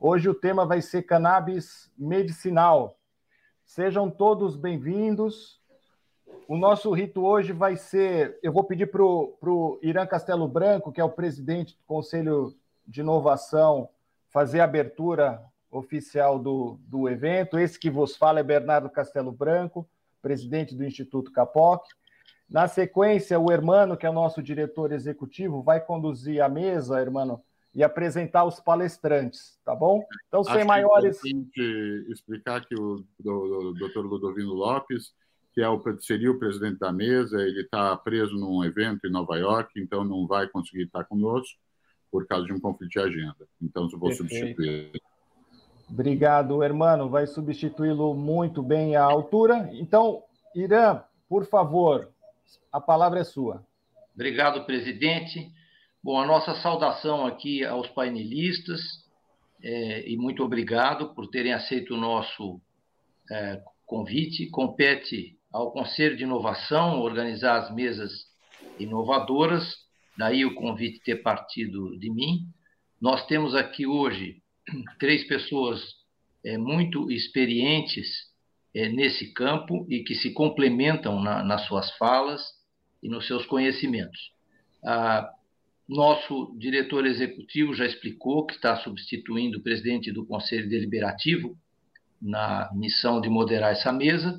Hoje o tema vai ser cannabis medicinal. Sejam todos bem-vindos. O nosso rito hoje vai ser. Eu vou pedir para o Irã Castelo Branco, que é o presidente do Conselho de Inovação, fazer a abertura oficial do, do evento. Esse que vos fala é Bernardo Castelo Branco, presidente do Instituto Capoc. Na sequência, o Hermano, que é o nosso diretor executivo, vai conduzir a mesa, Hermano, e apresentar os palestrantes, tá bom? Então, sem Acho maiores. Que explicar que o, o, o Dr. Ludovino Lopes, que é o, seria o presidente da mesa, ele está preso num evento em Nova York, então não vai conseguir estar conosco por causa de um conflito de agenda. Então, eu vou substituir. Obrigado, hermano. Vai substituí-lo muito bem à altura. Então, Irã, por favor, a palavra é sua. Obrigado, presidente. Bom, a nossa saudação aqui aos painelistas é, e muito obrigado por terem aceito o nosso é, convite. Compete ao Conselho de Inovação organizar as mesas inovadoras, daí o convite ter partido de mim. Nós temos aqui hoje três pessoas é, muito experientes é, nesse campo e que se complementam na, nas suas falas e nos seus conhecimentos. Ah, nosso diretor executivo já explicou que está substituindo o presidente do Conselho Deliberativo na missão de moderar essa mesa.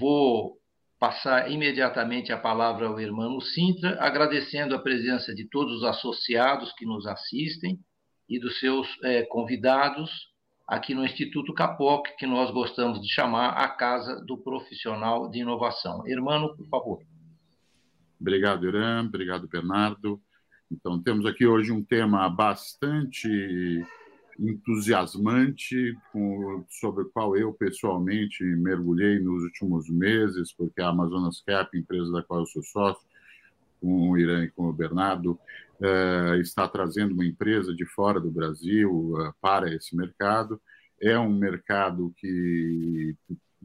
Vou passar imediatamente a palavra ao irmão Sintra, agradecendo a presença de todos os associados que nos assistem e dos seus é, convidados aqui no Instituto Capoc, que nós gostamos de chamar a Casa do Profissional de Inovação. Hermano, por favor. Obrigado, Irã. Obrigado, Bernardo. Então, temos aqui hoje um tema bastante entusiasmante, com, sobre o qual eu pessoalmente mergulhei nos últimos meses, porque a Amazonas Cap, empresa da qual eu sou sócio, com o Irã e com o Bernardo, uh, está trazendo uma empresa de fora do Brasil uh, para esse mercado. É um mercado que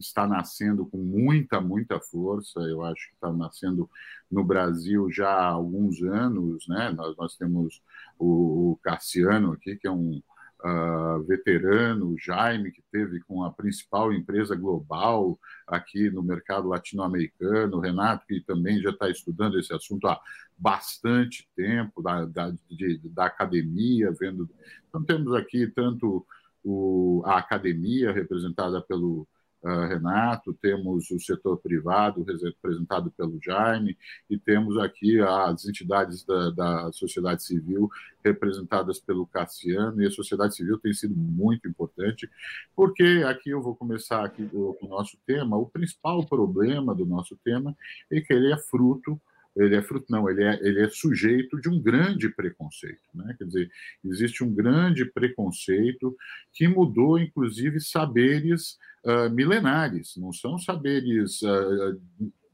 está nascendo com muita, muita força. Eu acho que está nascendo no Brasil já há alguns anos. Né? Nós, nós temos o, o Cassiano aqui, que é um, uh, veterano, Jaime, que teve com a principal empresa global aqui no mercado latino-americano, Renato, que também já está estudando esse assunto há bastante tempo, da, da, de, da academia, vendo. Então, temos aqui tanto o, a academia, representada pelo Renato, temos o setor privado, representado pelo Jaime, e temos aqui as entidades da, da sociedade civil, representadas pelo Cassiano, e a sociedade civil tem sido muito importante, porque aqui eu vou começar aqui o nosso tema, o principal problema do nosso tema é que ele é fruto ele é fruto, não, ele é, ele é sujeito de um grande preconceito, né? Quer dizer, existe um grande preconceito que mudou, inclusive, saberes uh, milenares, não são saberes uh,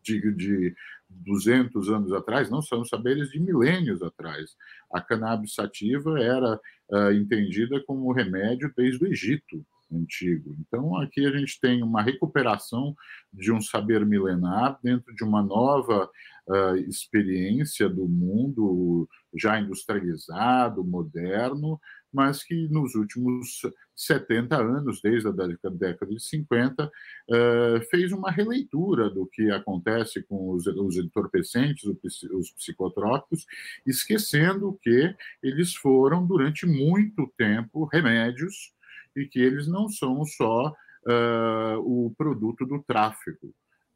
de, de 200 anos atrás, não são saberes de milênios atrás. A cannabis sativa era uh, entendida como remédio desde o Egito antigo. Então, aqui a gente tem uma recuperação de um saber milenar dentro de uma nova uh, experiência do mundo já industrializado, moderno, mas que nos últimos 70 anos, desde a década de 50, uh, fez uma releitura do que acontece com os, os entorpecentes, os psicotrópicos, esquecendo que eles foram, durante muito tempo, remédios e que eles não são só uh, o produto do tráfico.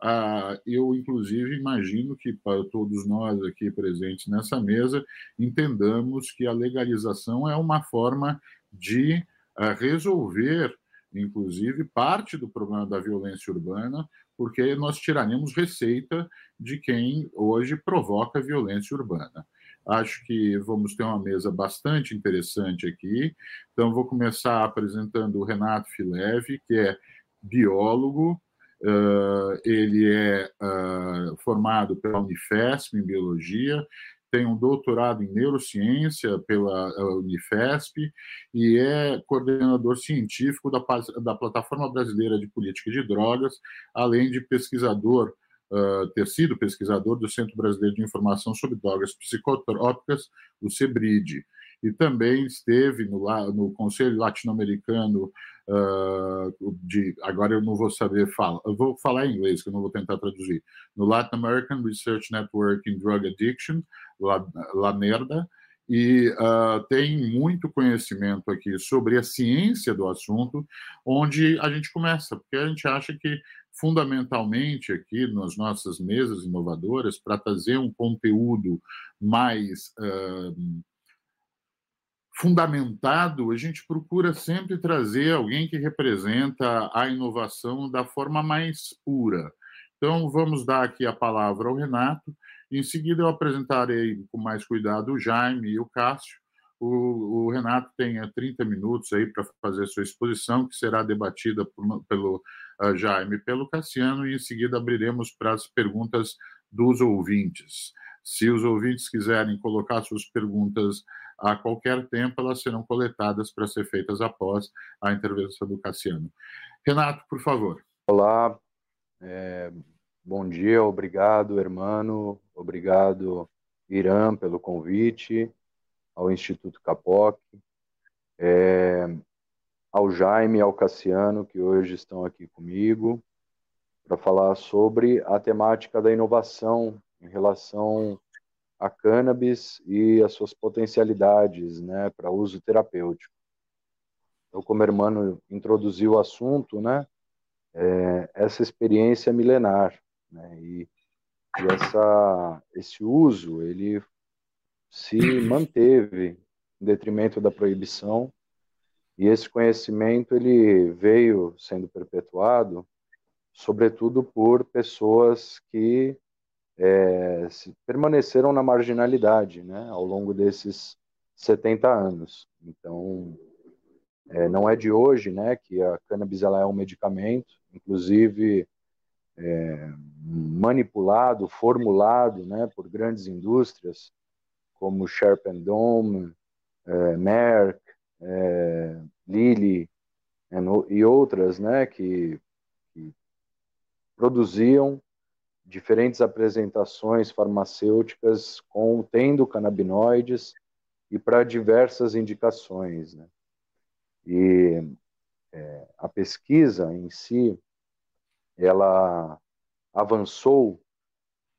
Uh, eu, inclusive, imagino que para todos nós aqui presentes nessa mesa, entendamos que a legalização é uma forma de uh, resolver, inclusive, parte do problema da violência urbana, porque nós tiraremos receita de quem hoje provoca violência urbana. Acho que vamos ter uma mesa bastante interessante aqui. Então, vou começar apresentando o Renato Fileve, que é biólogo, uh, ele é uh, formado pela Unifesp em biologia, tem um doutorado em neurociência pela Unifesp e é coordenador científico da, da Plataforma Brasileira de Política de Drogas, além de pesquisador uh, ter sido pesquisador do Centro Brasileiro de Informação sobre Drogas Psicotrópicas, o CEBRID. e também esteve no, no Conselho Latino-Americano uh, de. Agora eu não vou saber falar, eu vou falar em inglês, que eu não vou tentar traduzir. No Latin American Research Network in Drug Addiction, La, La Merda, e uh, tem muito conhecimento aqui sobre a ciência do assunto, onde a gente começa, porque a gente acha que fundamentalmente aqui nas nossas mesas inovadoras, para trazer um conteúdo mais uh, fundamentado, a gente procura sempre trazer alguém que representa a inovação da forma mais pura. Então, vamos dar aqui a palavra ao Renato. Em seguida, eu apresentarei com mais cuidado o Jaime e o Cássio. O, o Renato tem 30 minutos aí para fazer sua exposição, que será debatida por, pelo Jaime e pelo Cassiano, e em seguida abriremos para as perguntas dos ouvintes. Se os ouvintes quiserem colocar suas perguntas a qualquer tempo, elas serão coletadas para ser feitas após a intervenção do Cassiano. Renato, por favor. Olá, é, bom dia, obrigado, hermano, obrigado, Irã, pelo convite, ao Instituto Capoc, é, ao Jaime e ao Cassiano, que hoje estão aqui comigo, para falar sobre a temática da inovação em relação a cannabis e as suas potencialidades né, para uso terapêutico. Então, como o irmão introduziu o assunto, né, é, essa experiência milenar, né, e, e essa, esse uso, ele se manteve em detrimento da proibição, e esse conhecimento ele veio sendo perpetuado, sobretudo por pessoas que é, permaneceram na marginalidade né, ao longo desses 70 anos. Então, é, não é de hoje né, que a cannabis ela é um medicamento, inclusive é, manipulado, formulado né, por grandes indústrias como Sharp Dome, é, Merck, é, Lilly é, e outras né, que, que produziam diferentes apresentações farmacêuticas contendo canabinoides e para diversas indicações. Né? E é, a pesquisa em si, ela avançou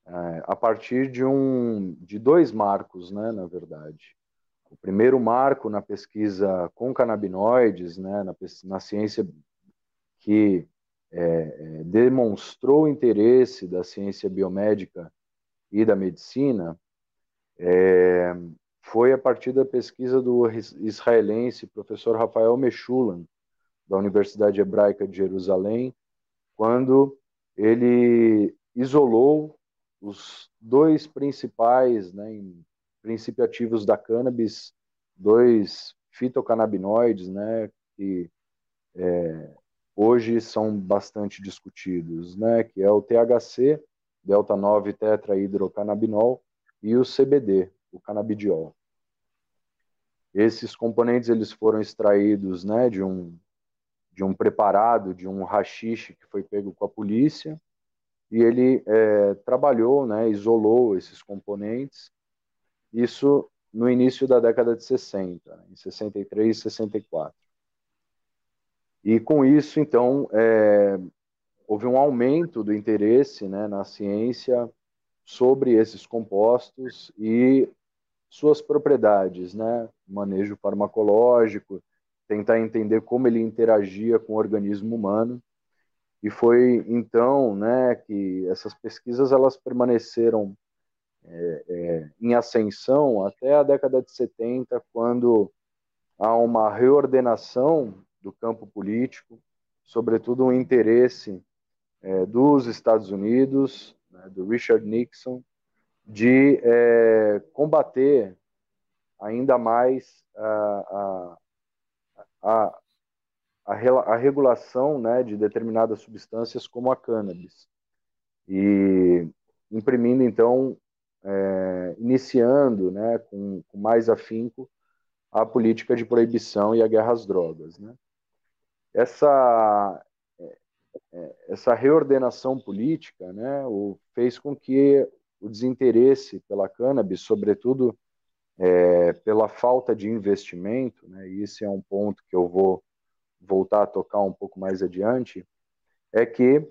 é, a partir de um de dois marcos, né, na verdade. O primeiro marco na pesquisa com canabinoides, né, na, na ciência que é, é, demonstrou interesse da ciência biomédica e da medicina é, foi a partir da pesquisa do israelense professor Rafael Meshulam, da Universidade Hebraica de Jerusalém, quando ele isolou os dois principais né, princípios ativos da cannabis, dois fitocannabinoides, né, que é, hoje são bastante discutidos, né, que é o THC, delta 9 tetrahidrocannabinol, e o CBD, o canabidiol. Esses componentes eles foram extraídos, né, de um de um preparado, de um rachixe que foi pego com a polícia, e ele é, trabalhou, né, isolou esses componentes, isso no início da década de 60, em 63 e 64. E com isso, então, é, houve um aumento do interesse né, na ciência sobre esses compostos e suas propriedades, né? Manejo farmacológico, tentar entender como ele interagia com o organismo humano. E foi então, né, que essas pesquisas elas permaneceram é, é, em ascensão até a década de 70, quando há uma reordenação do campo político, sobretudo um interesse é, dos Estados Unidos, né, do Richard Nixon, de é, combater ainda mais a, a, a, a, regulação né, de determinadas substâncias como a cannabis. E imprimindo, então, é, iniciando né, com, com mais afinco a política de proibição e a guerra às drogas. Né? essa é, é, essa reordenação política, né, fez com que o desinteresse pela cannabis, sobretudo é, pela falta de investimento, né, e esse é um ponto que eu vou voltar a tocar um pouco mais adiante, é que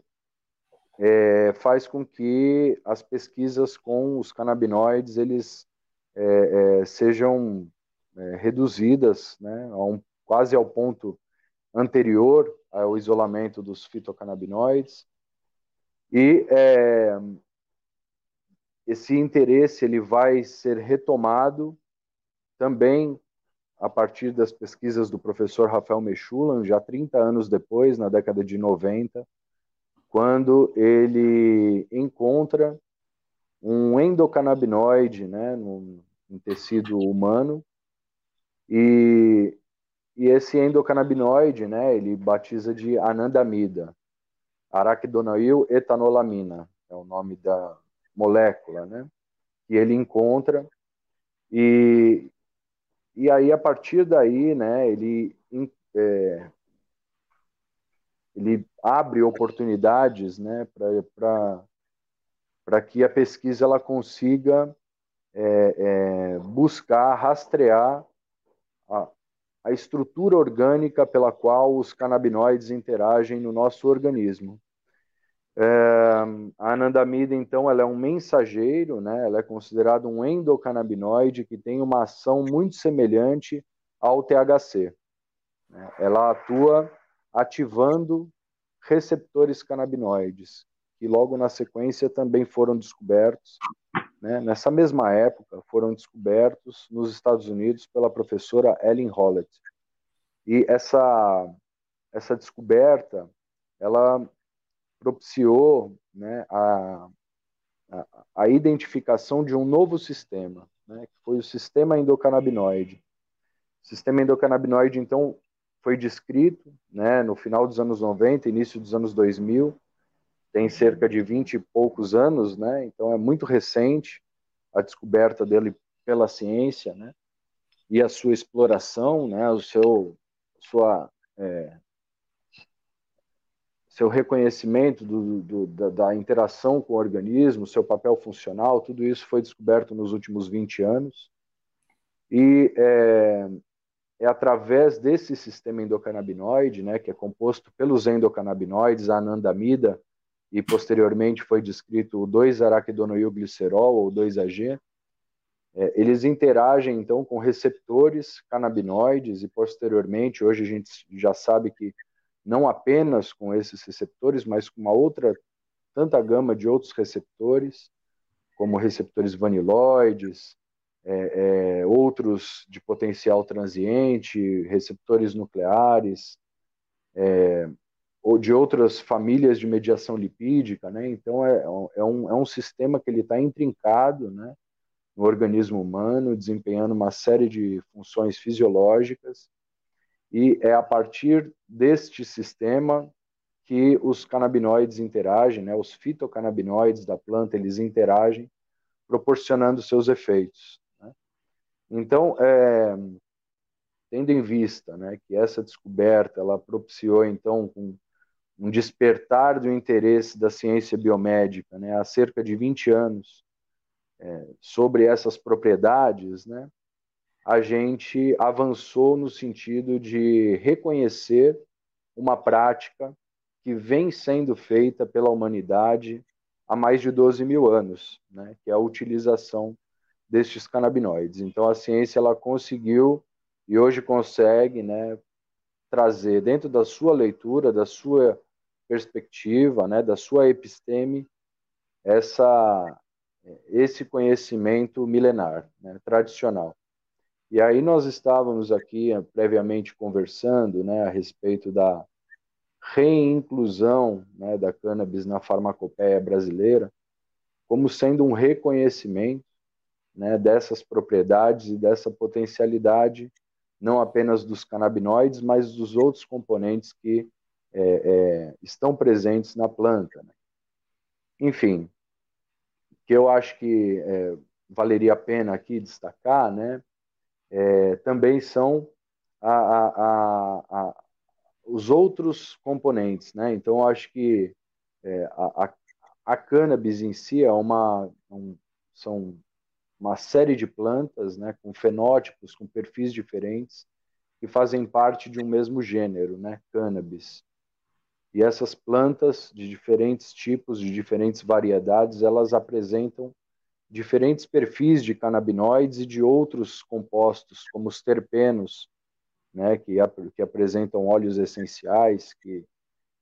é, faz com que as pesquisas com os canabinoides eles é, é sejam é, reduzidas né, um, quase ao ponto anterior ao isolamento dos fitocannabinoides e é, esse interesse ele vai ser retomado também a partir das pesquisas do professor Rafael Mechulan, já 30 anos depois, na década de 90, quando ele encontra um endocannabinoide né, no, no tecido humano e, e esse endocannabinoide né, ele batiza de anandamida, araquidonoil etanolamina, é o nome da molécula, né? Que ele encontra e e aí a partir daí, né? Ele é, ele abre oportunidades, né? Para que a pesquisa ela consiga é, é, buscar rastrear a, a estrutura orgânica pela qual os canabinoides interagem no nosso organismo. É, a anandamida, então, ela é um mensageiro, né? ela é considerada um endocannabinoide que tem uma ação muito semelhante ao THC. Né? Ela atua ativando receptores canabinoides, que logo na sequência também foram descobertos. Né? Nessa mesma época, foram descobertos nos Estados Unidos pela professora Ellen Hollett. E essa, essa descoberta, ela propiciou né, a, a, a, identificação de um novo sistema, né, que foi o sistema endocannabinoide. O sistema endocannabinoide, então, foi descrito né, no final dos anos 90, início dos anos 2000, tem cerca de 20 e poucos anos, né, então é muito recente a descoberta dele pela ciência, né, e a sua exploração, né, o seu, sua é, seu reconhecimento do, do, da, da, interação com o organismo, seu papel funcional, tudo isso foi descoberto nos últimos 20 anos. E é, é através desse sistema endocannabinoide, né, que é composto pelos endocannabinoides, a anandamida, e posteriormente foi descrito o 2-araquidonoilglicerol, ou 2-AG, é, eles interagem, então, com receptores canabinoides, e posteriormente, hoje a gente já sabe que não apenas com esses receptores, mas com uma outra, tanta gama de outros receptores, como receptores vaniloides, é, é, outros de potencial transiente, receptores nucleares, é, ou de outras famílias de mediação lipídica, né? Então é, é, um, é um sistema que ele está intrincado, né? No organismo humano, desempenhando uma série de funções fisiológicas e é a partir deste sistema que os canabinoides interagem, né, os fitocannabinoides da planta, eles interagem, proporcionando seus efeitos. Então, é, tendo em vista né, que essa descoberta ela propiciou, então, um, um despertar do interesse da ciência biomédica né, há cerca de 20 anos é, sobre essas propriedades, né, a gente avançou no sentido de reconhecer uma prática que vem sendo feita pela humanidade há mais de 12 mil anos, né, que é a utilização destes canabinoides. Então, a ciência ela conseguiu e hoje consegue né, trazer dentro da sua leitura, da sua perspectiva, né, da sua episteme, essa, esse conhecimento milenar, né, tradicional. E aí nós estávamos aqui eh, previamente conversando né, a respeito da reinclusão né, da cannabis na farmacopeia brasileira como sendo um reconhecimento né, dessas propriedades e dessa potencialidade, não apenas dos canabinoides, mas dos outros componentes que é, é, estão presentes na planta. Né? Enfim, que eu acho que é, valeria a pena aqui destacar, né, é, também são a, a, a, os outros componentes, né? Então, acho que é, a, a, cannabis em si é uma, um, são uma série de plantas, né, com fenótipos, com perfis diferentes, que fazem parte de um mesmo gênero, né, cannabis. E essas plantas de diferentes tipos, de diferentes variedades, elas apresentam diferentes perfis de canabinoides e de outros compostos, como os terpenos, né, que, que apresentam óleos essenciais, que,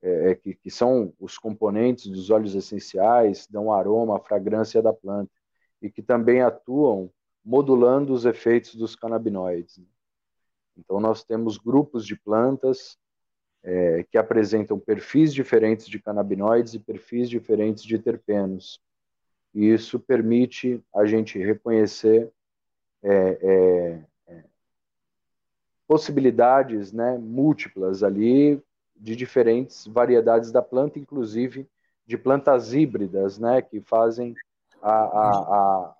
é, é, que, que, são os componentes dos óleos essenciais, dão aroma, a fragrância da planta, e que também atuam modulando os efeitos dos canabinoides. Então, nós temos grupos de plantas é, que apresentam perfis diferentes de canabinoides e perfis diferentes de terpenos. E isso permite a gente reconhecer é, é, é possibilidades né, múltiplas ali de diferentes variedades da planta, inclusive de plantas híbridas, né, que fazem a, a, a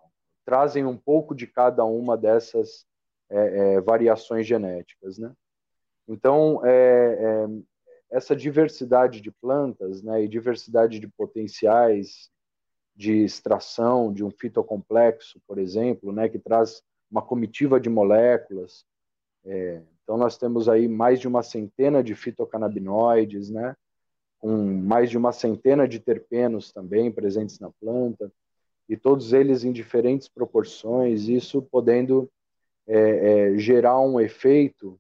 trazem um pouco de cada uma dessas é, é, variações genéticas, né? Então, é, é, essa diversidade de plantas, né, e diversidade de potenciais de extração de um fitocomplexo, por exemplo, né, que traz uma comitiva de moléculas. É, então, nós temos aí mais de uma centena de fitocannabinoides, né, com mais de uma centena de terpenos também presentes na planta, e todos eles em diferentes proporções, isso podendo é, é, gerar um efeito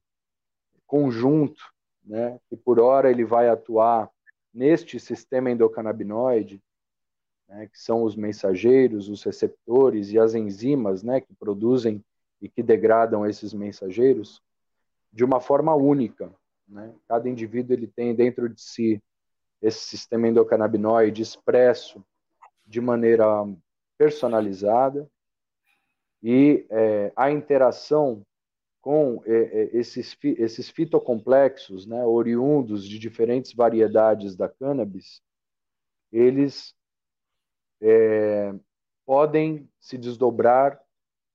conjunto, né, que por hora ele vai atuar neste sistema endocannabinoide, né, que são os mensageiros, os receptores e as enzimas, né, que produzem e que degradam esses mensageiros, de uma forma única. Né? Cada indivíduo ele tem dentro de si esse sistema endocannabinoide expresso de maneira personalizada e é, a interação com é, é, esses, esses fitocomplexos, né, oriundos de diferentes variedades da cannabis, eles é, podem se desdobrar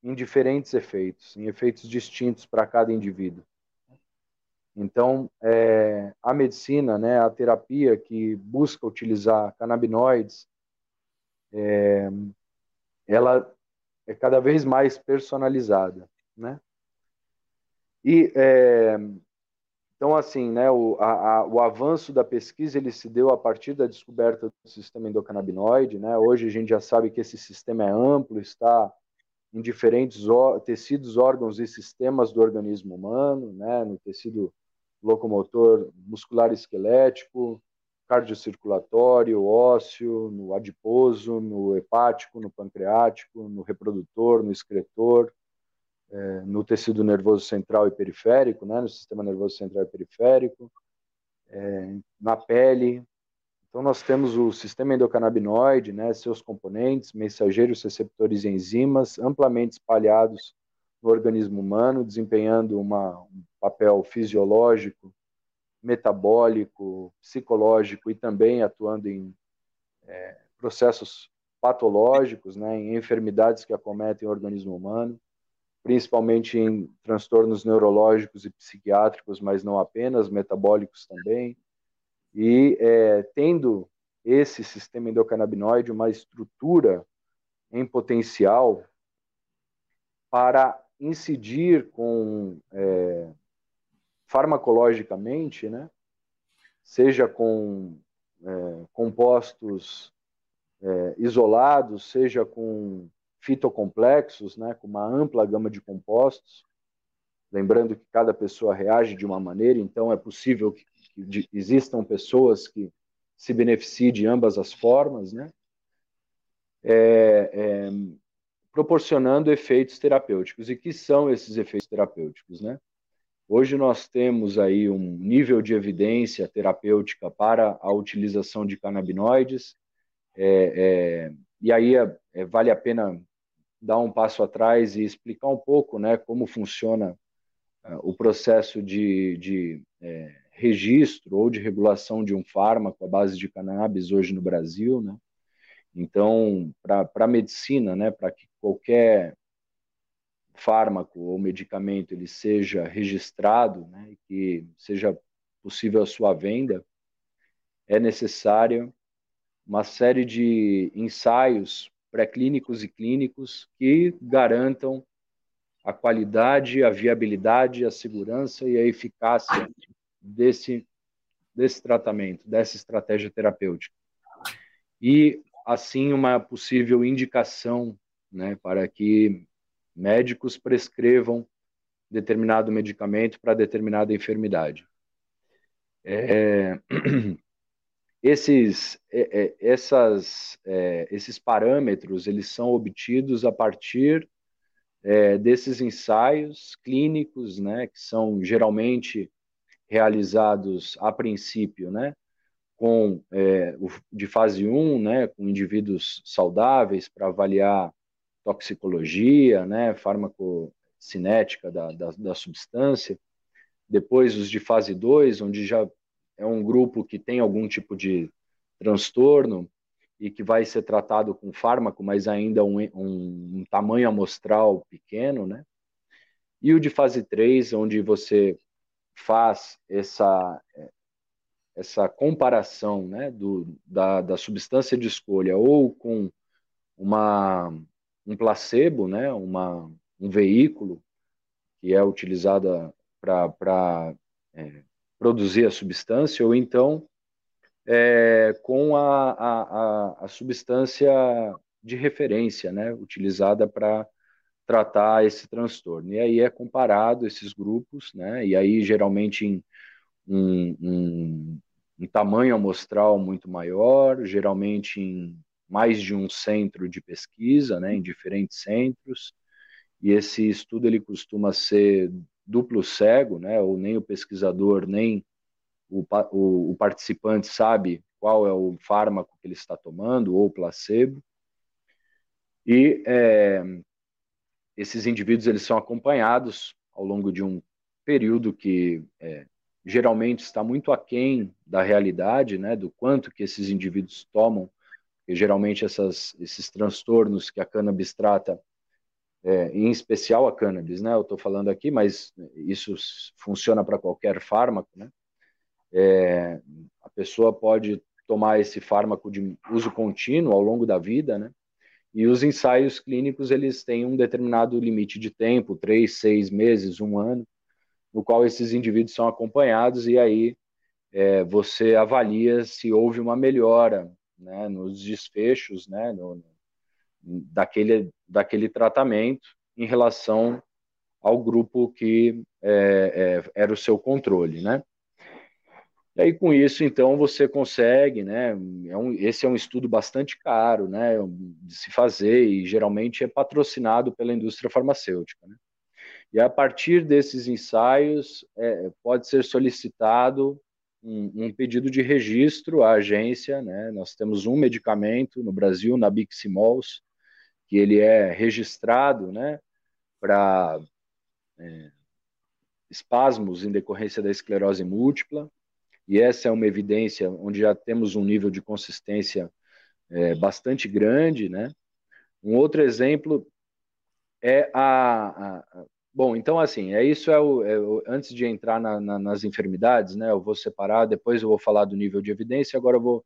em diferentes efeitos, em efeitos distintos para cada indivíduo. Então, é, a medicina, né, a terapia que busca utilizar canabinoides, é, ela é cada vez mais personalizada, né? E é, então assim, né, o, a, a, o avanço da pesquisa ele se deu a partir da descoberta do sistema endocannabinoide, né? Hoje a gente já sabe que esse sistema é amplo, está em diferentes tecidos, órgãos e sistemas do organismo humano, né? No tecido locomotor muscular esquelético, cardiocirculatório, ósseo, no adiposo, no hepático, no pancreático, no reprodutor, no excretor, é, no tecido nervoso central e periférico, né, no sistema nervoso central e periférico, é, na pele. Então, nós temos o sistema endocannabinoide, né, seus componentes, mensageiros, receptores e enzimas, amplamente espalhados no organismo humano, desempenhando uma, um papel fisiológico metabólico, psicológico e também atuando em é, processos patológicos, né, em enfermidades que acometem o organismo humano, principalmente em transtornos neurológicos e psiquiátricos, mas não apenas, metabólicos também. E é, tendo esse sistema endocannabinoide uma estrutura em potencial para incidir com é, farmacologicamente, né? seja com é, compostos é, isolados, seja com fitocomplexos, né, com uma ampla gama de compostos, lembrando que cada pessoa reage de uma maneira, então é possível que, que existam pessoas que se beneficiem de ambas as formas, né, é, é, proporcionando efeitos terapêuticos. E que são esses efeitos terapêuticos, né? Hoje nós temos aí um nível de evidência terapêutica para a utilização de canabinoides, é, é, e aí é, é, vale a pena dar um passo atrás e explicar um pouco né, como funciona é, o processo de, de é, registro ou de regulação de um fármaco à base de cannabis hoje no Brasil. Né? Então, para a medicina, né, para que qualquer fármaco ou medicamento ele seja registrado, né, que seja possível a sua venda, é necessário uma série de ensaios pré-clínicos e clínicos que garantam a qualidade, a viabilidade, a segurança e a eficácia desse, desse tratamento, dessa estratégia terapêutica. E, assim, uma possível indicação né, para que médicos prescrevam determinado medicamento para determinada enfermidade. É, esses, é, é, essas, é, esses parâmetros eles são obtidos a partir é, desses ensaios clínicos, né, que são geralmente realizados a princípio, né, com é, o, de fase 1, né, com indivíduos saudáveis para avaliar toxicologia, né, farmacocinética da, da, da substância, depois os de fase 2, onde já é um grupo que tem algum tipo de transtorno e que vai ser tratado com fármaco, mas ainda um, um, um tamanho amostral pequeno, né? E o de fase 3, onde você faz essa essa comparação né, do, da, da substância de escolha ou com uma, um placebo, né, uma, um veículo que é utilizado para é, produzir a substância, ou então é, com a, a, a, substância de referência, né, utilizada para tratar esse transtorno. E aí é comparado esses grupos, né, e aí geralmente em um, um, um tamanho amostral muito maior, geralmente em mais de um centro de pesquisa, né, em diferentes centros, e esse estudo ele costuma ser duplo cego, né, ou nem o pesquisador nem o, o, o, participante sabe qual é o fármaco que ele está tomando ou placebo. E é, esses indivíduos eles são acompanhados ao longo de um período que é, geralmente está muito aquém da realidade, né, do quanto que esses indivíduos tomam, geralmente essas, esses transtornos que a cannabis trata é, em especial a cannabis, né? Eu estou falando aqui, mas isso funciona para qualquer fármaco, né? É, a pessoa pode tomar esse fármaco de uso contínuo ao longo da vida, né? E os ensaios clínicos eles têm um determinado limite de tempo, três, seis meses, um ano, no qual esses indivíduos são acompanhados e aí é, você avalia se houve uma melhora, né? Nos desfechos, né? No, daquele, daquele tratamento em relação ao grupo que é, é, era o seu controle, né? E aí, com isso, então, você consegue, né? É um, esse é um estudo bastante caro, né? De se fazer e geralmente é patrocinado pela indústria farmacêutica, né? E a partir desses ensaios, é, pode ser solicitado um, um, pedido de registro à agência, né? Nós temos um medicamento no Brasil, na Biximols, que ele é registrado né, para é, espasmos em decorrência da esclerose múltipla, e essa é uma evidência onde já temos um nível de consistência é, bastante grande, né? Um outro exemplo é a, a, a bom, então assim, é isso é o, é o antes de entrar na, na, nas enfermidades, né? Eu vou separar, depois eu vou falar do nível de evidência, agora eu vou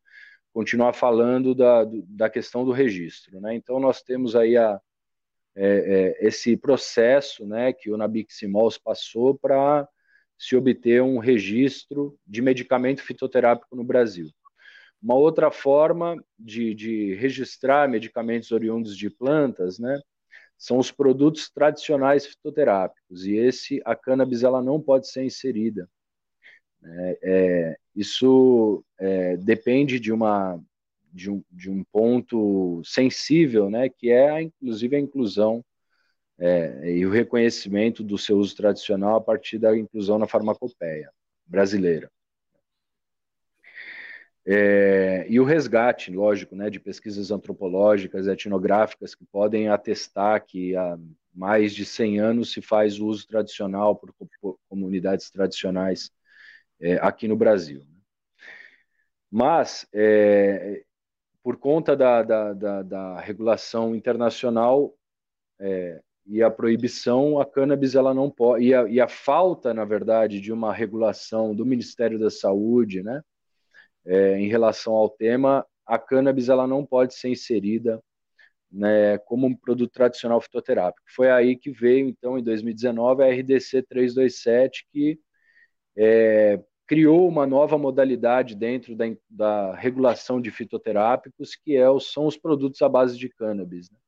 continuar falando da, da questão do registro. Né? Então, nós temos aí a, é, é, esse processo né, que o Nabiximols passou para se obter um registro de medicamento fitoterápico no Brasil. Uma outra forma de, de registrar medicamentos oriundos de plantas, né, são os produtos tradicionais fitoterápicos, e esse, a cannabis, ela não pode ser inserida. É, é, isso é, depende de uma de um, de um ponto sensível, né, que é inclusive a inclusão é, e o reconhecimento do seu uso tradicional a partir da inclusão na farmacopeia brasileira. É, e o resgate, lógico, né, de pesquisas antropológicas, etnográficas, que podem atestar que há mais de 100 anos se faz uso tradicional por, por comunidades tradicionais é, aqui no Brasil. Né? Mas, é, por conta da, da, da, da regulação internacional é, e a proibição, a cannabis ela não pode e a, e a, falta, na verdade, de uma regulação do Ministério da Saúde, né, é, em relação ao tema, a cannabis ela não pode ser inserida né, como um produto tradicional fitoterápico. Foi aí que veio, então, em 2019, a RDC 327, que é, criou uma nova modalidade dentro da, da, regulação de fitoterápicos, que é, são os produtos à base de cannabis. Né?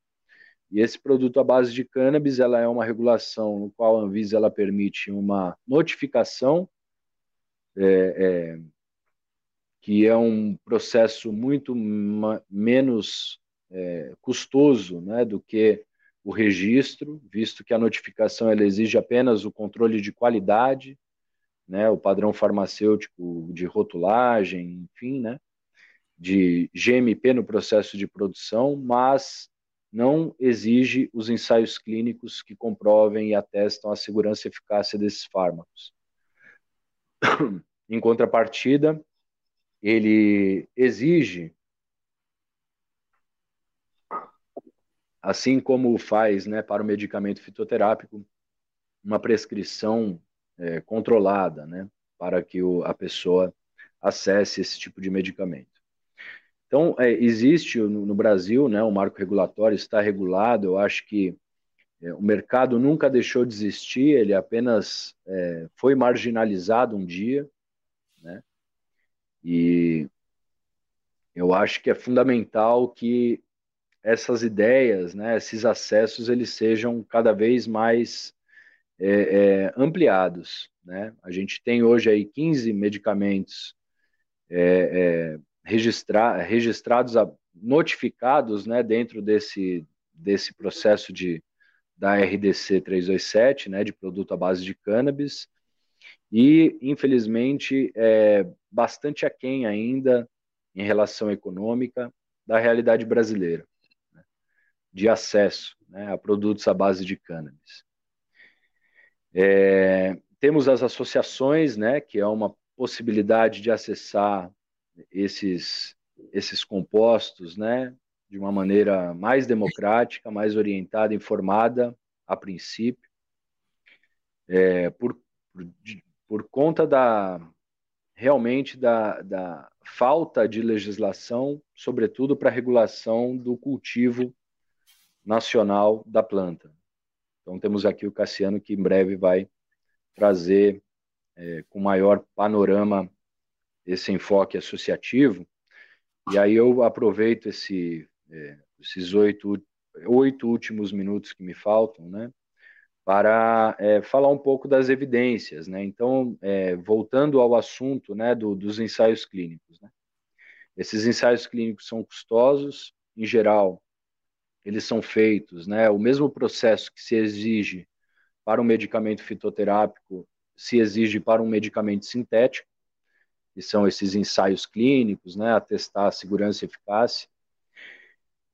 E esse produto à base de cannabis, ela é uma regulação no qual a Anvisa ela permite uma notificação, é, é, que é um processo muito menos é, custoso né, do que o registro, visto que a notificação ela exige apenas o controle de qualidade, né, o padrão farmacêutico de rotulagem, enfim, né, de GMP no processo de produção, mas não exige os ensaios clínicos que comprovem e atestam a segurança e eficácia desses fármacos. Em contrapartida, ele exige, assim como faz né, para o medicamento fitoterápico, uma prescrição é, controlada, né, para que o, a pessoa acesse esse tipo de medicamento. Então, é, existe no, no, Brasil, né, o marco regulatório está regulado, eu acho que é, o mercado nunca deixou de existir, ele apenas é, foi marginalizado um dia, e eu acho que é fundamental que essas ideias, né, esses acessos, eles sejam cada vez mais é, é, ampliados, né, a gente tem hoje aí 15 medicamentos é, é registrar, registrados, notificados né, dentro desse, desse processo de, da RDC 327, né, de produto à base de cannabis, e, infelizmente, é bastante aquém ainda em relação econômica da realidade brasileira, né, de acesso né, a produtos à base de cannabis. É, temos as associações, né, que é uma possibilidade de acessar esses, esses compostos, né, de uma maneira mais democrática, mais orientada, informada, a princípio, é, por, por, por, conta da realmente da, da falta de legislação, sobretudo para a regulação do cultivo nacional da planta. Então temos aqui o Cassiano que em breve vai trazer é, com maior panorama esse enfoque associativo. E aí eu aproveito esse, é, esses oito, oito últimos minutos que me faltam, né, para é, falar um pouco das evidências, né. Então, é, voltando ao assunto, né, do, dos ensaios clínicos, né. Esses ensaios clínicos são custosos, em geral, eles são feitos, né, o mesmo processo que se exige para um medicamento fitoterápico se exige para um medicamento sintético que são esses ensaios clínicos, né, a testar a segurança e eficácia.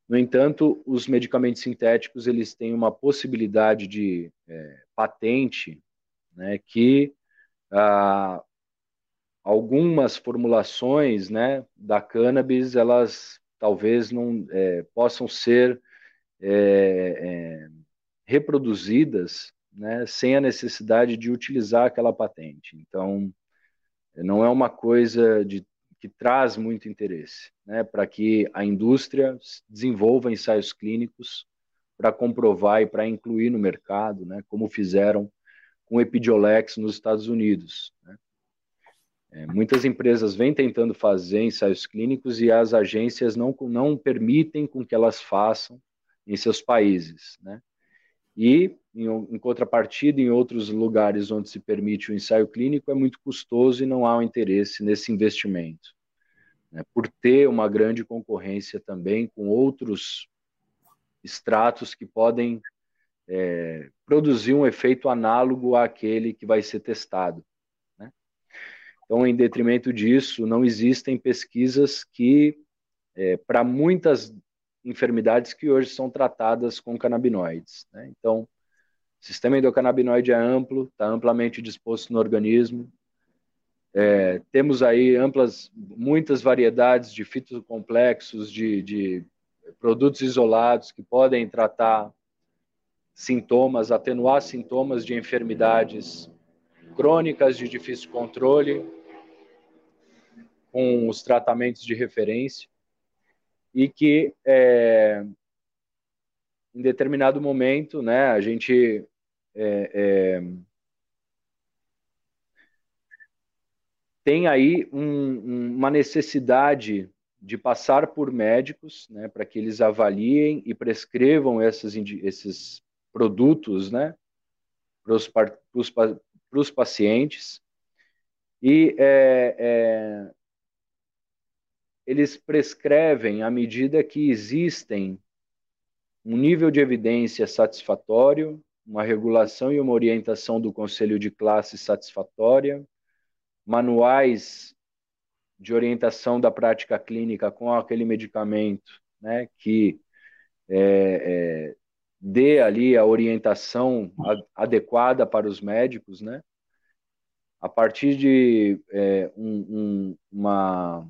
No entanto, os medicamentos sintéticos eles têm uma possibilidade de é, patente, né, que ah, algumas formulações, né, da cannabis elas talvez não é, possam ser é, é reproduzidas, né, sem a necessidade de utilizar aquela patente. Então, não é uma coisa de, que traz muito interesse, né, para que a indústria desenvolva ensaios clínicos para comprovar e para incluir no mercado, né, como fizeram com o Epidiolex nos Estados Unidos. Né. É, muitas empresas vêm tentando fazer ensaios clínicos e as agências não, não permitem com que elas façam em seus países, né? E, em, em, contrapartida, em outros lugares onde se permite o ensaio clínico, é muito custoso e não há um interesse nesse investimento. Né, por ter uma grande concorrência também com outros extratos que podem é, produzir um efeito análogo àquele que vai ser testado. Né? Então, em detrimento disso, não existem pesquisas que, é, para muitas enfermidades que hoje são tratadas com canabinoides. Né? Então, o sistema endocannabinoide é amplo, está amplamente disposto no organismo. É, temos aí amplas, muitas variedades de fitocomplexos, de, de produtos isolados que podem tratar sintomas, atenuar sintomas de enfermidades crônicas de difícil controle, com os tratamentos de referência e que é, em determinado momento, né, a gente é, é, tem aí um, uma necessidade de passar por médicos, né, para que eles avaliem e prescrevam esses, esses produtos, né, para os pacientes. E é, é, eles prescrevem à medida que existem um nível de evidência satisfatório, uma regulação e uma orientação do conselho de classe satisfatória, manuais de orientação da prática clínica com aquele medicamento, né, que é, é, dê ali a orientação adequada para os médicos, né, a partir de é, um, um, uma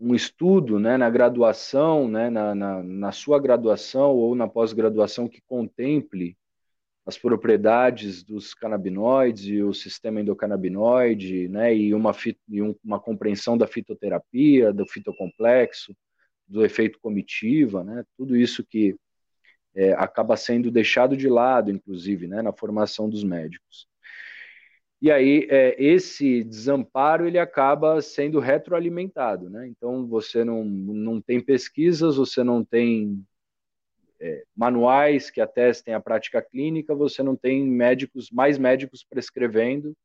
um estudo né, na graduação, né, na, na, na sua graduação ou na pós-graduação que contemple as propriedades dos canabinoides e o sistema endocannabinoide, né, e uma, e uma compreensão da fitoterapia, do fitocomplexo, do efeito comitiva, né, tudo isso que é, acaba sendo deixado de lado, inclusive, né, na formação dos médicos. E aí é, esse desamparo ele acaba sendo retroalimentado, né? Então você não, não tem pesquisas, você não tem é, manuais que atestem a prática clínica, você não tem médicos, mais médicos prescrevendo.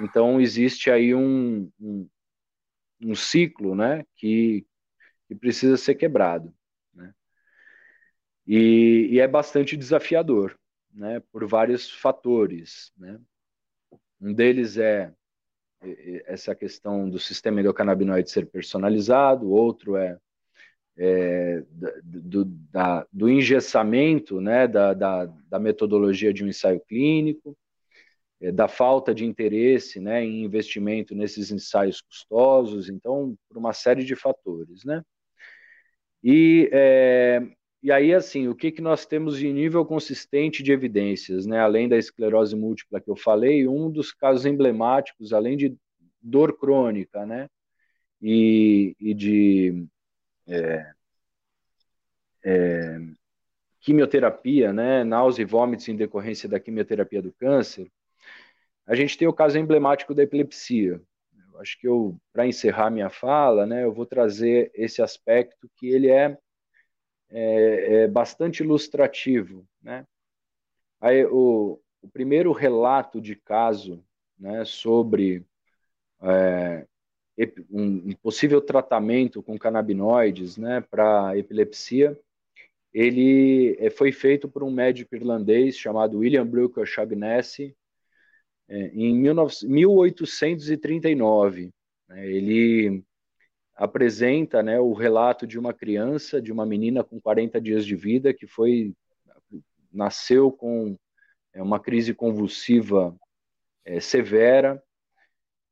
Então existe aí um, um, um ciclo, né? Que, que precisa ser quebrado, né? E, e é bastante desafiador, né? Por vários fatores, né? Um deles é essa questão do sistema endocannabinoide ser personalizado, outro é, é do, da, do engessamento né, da, da, da, metodologia de um ensaio clínico, é, da falta de interesse né, em investimento nesses ensaios custosos, então, por uma série de fatores. Né? E é, e aí, assim, o que, que nós temos de nível consistente de evidências, né? Além da esclerose múltipla que eu falei, um dos casos emblemáticos, além de dor crônica, né? E, e de é, é, quimioterapia, né? Náusea e vômitos em decorrência da quimioterapia do câncer, a gente tem o caso emblemático da epilepsia. Eu acho que eu, para encerrar minha fala, né, eu vou trazer esse aspecto que ele é é, é bastante ilustrativo. Né? Aí, o, o, primeiro relato de caso né, sobre é, um, possível tratamento com canabinoides né, para epilepsia, ele é, foi feito por um médico irlandês chamado William Brooker Shaughnessy é, em 19, 1839. Né? Ele apresenta né, o relato de uma criança, de uma menina com 40 dias de vida, que foi nasceu com é, uma crise convulsiva é, severa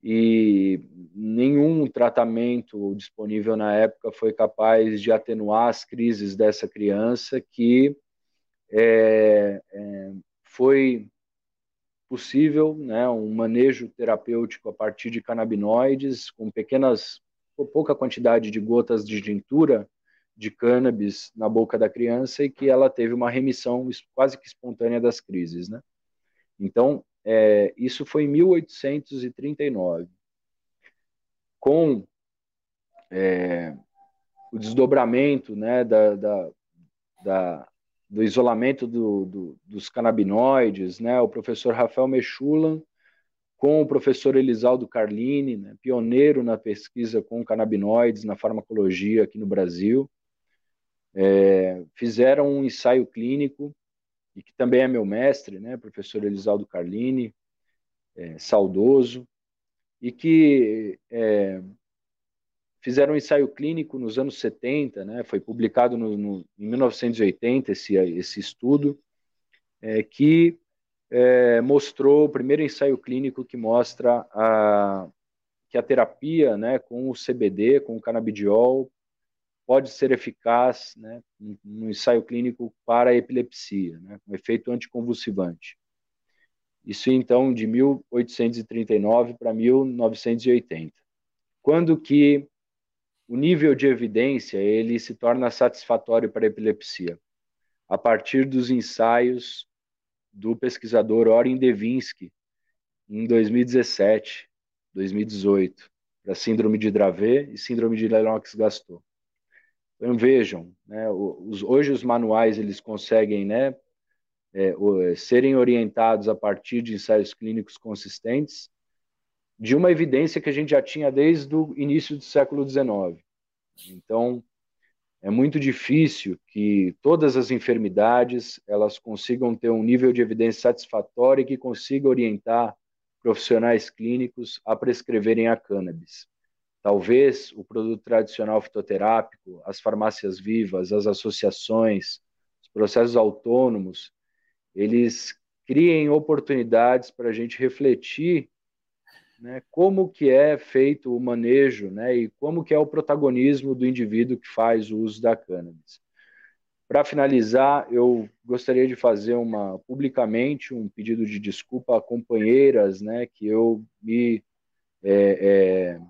e nenhum tratamento disponível na época foi capaz de atenuar as crises dessa criança que é, é, foi possível né, um manejo terapêutico a partir de canabinoides com pequenas pouca quantidade de gotas de tintura de cannabis na boca da criança e que ela teve uma remissão quase que espontânea das crises, né? Então, é, isso foi em 1839. Com é, o desdobramento né, da, da, da do isolamento do, do, dos canabinoides, né, o professor Rafael Mechulan com o professor Elisaldo Carlini, né, pioneiro na pesquisa com canabinoides na farmacologia aqui no Brasil. É, fizeram um ensaio clínico, e que também é meu mestre, né, professor Elisaldo Carlini, é, saudoso, e que é, fizeram um ensaio clínico nos anos 70, né, foi publicado no, no, em 1980 esse, esse estudo, é, que é, mostrou o primeiro ensaio clínico que mostra a, que a terapia né, com o CBD, com o canabidiol, pode ser eficaz né, no ensaio clínico para epilepsia, né, com efeito anticonvulsivante. Isso então de 1839 para 1980. Quando que o nível de evidência ele se torna satisfatório para a epilepsia? a partir dos ensaios do pesquisador Orin Devinsky em 2017, 2018, para síndrome de Dravet e síndrome de Lennox-Gastaut. Então vejam, né, os, hoje os manuais eles conseguem, né, é, serem orientados a partir de ensaios clínicos consistentes de uma evidência que a gente já tinha desde o início do século XIX. Então, é muito difícil que todas as enfermidades elas consigam ter um nível de evidência satisfatório que consiga orientar profissionais clínicos a prescreverem a cannabis. Talvez o produto tradicional fitoterápico, as farmácias vivas, as associações, os processos autônomos, eles criem oportunidades para a gente refletir né, como que é feito o manejo né, e como que é o protagonismo do indivíduo que faz o uso da cannabis. Para finalizar, eu gostaria de fazer uma publicamente um pedido de desculpa a companheiras, né, que eu me é, é,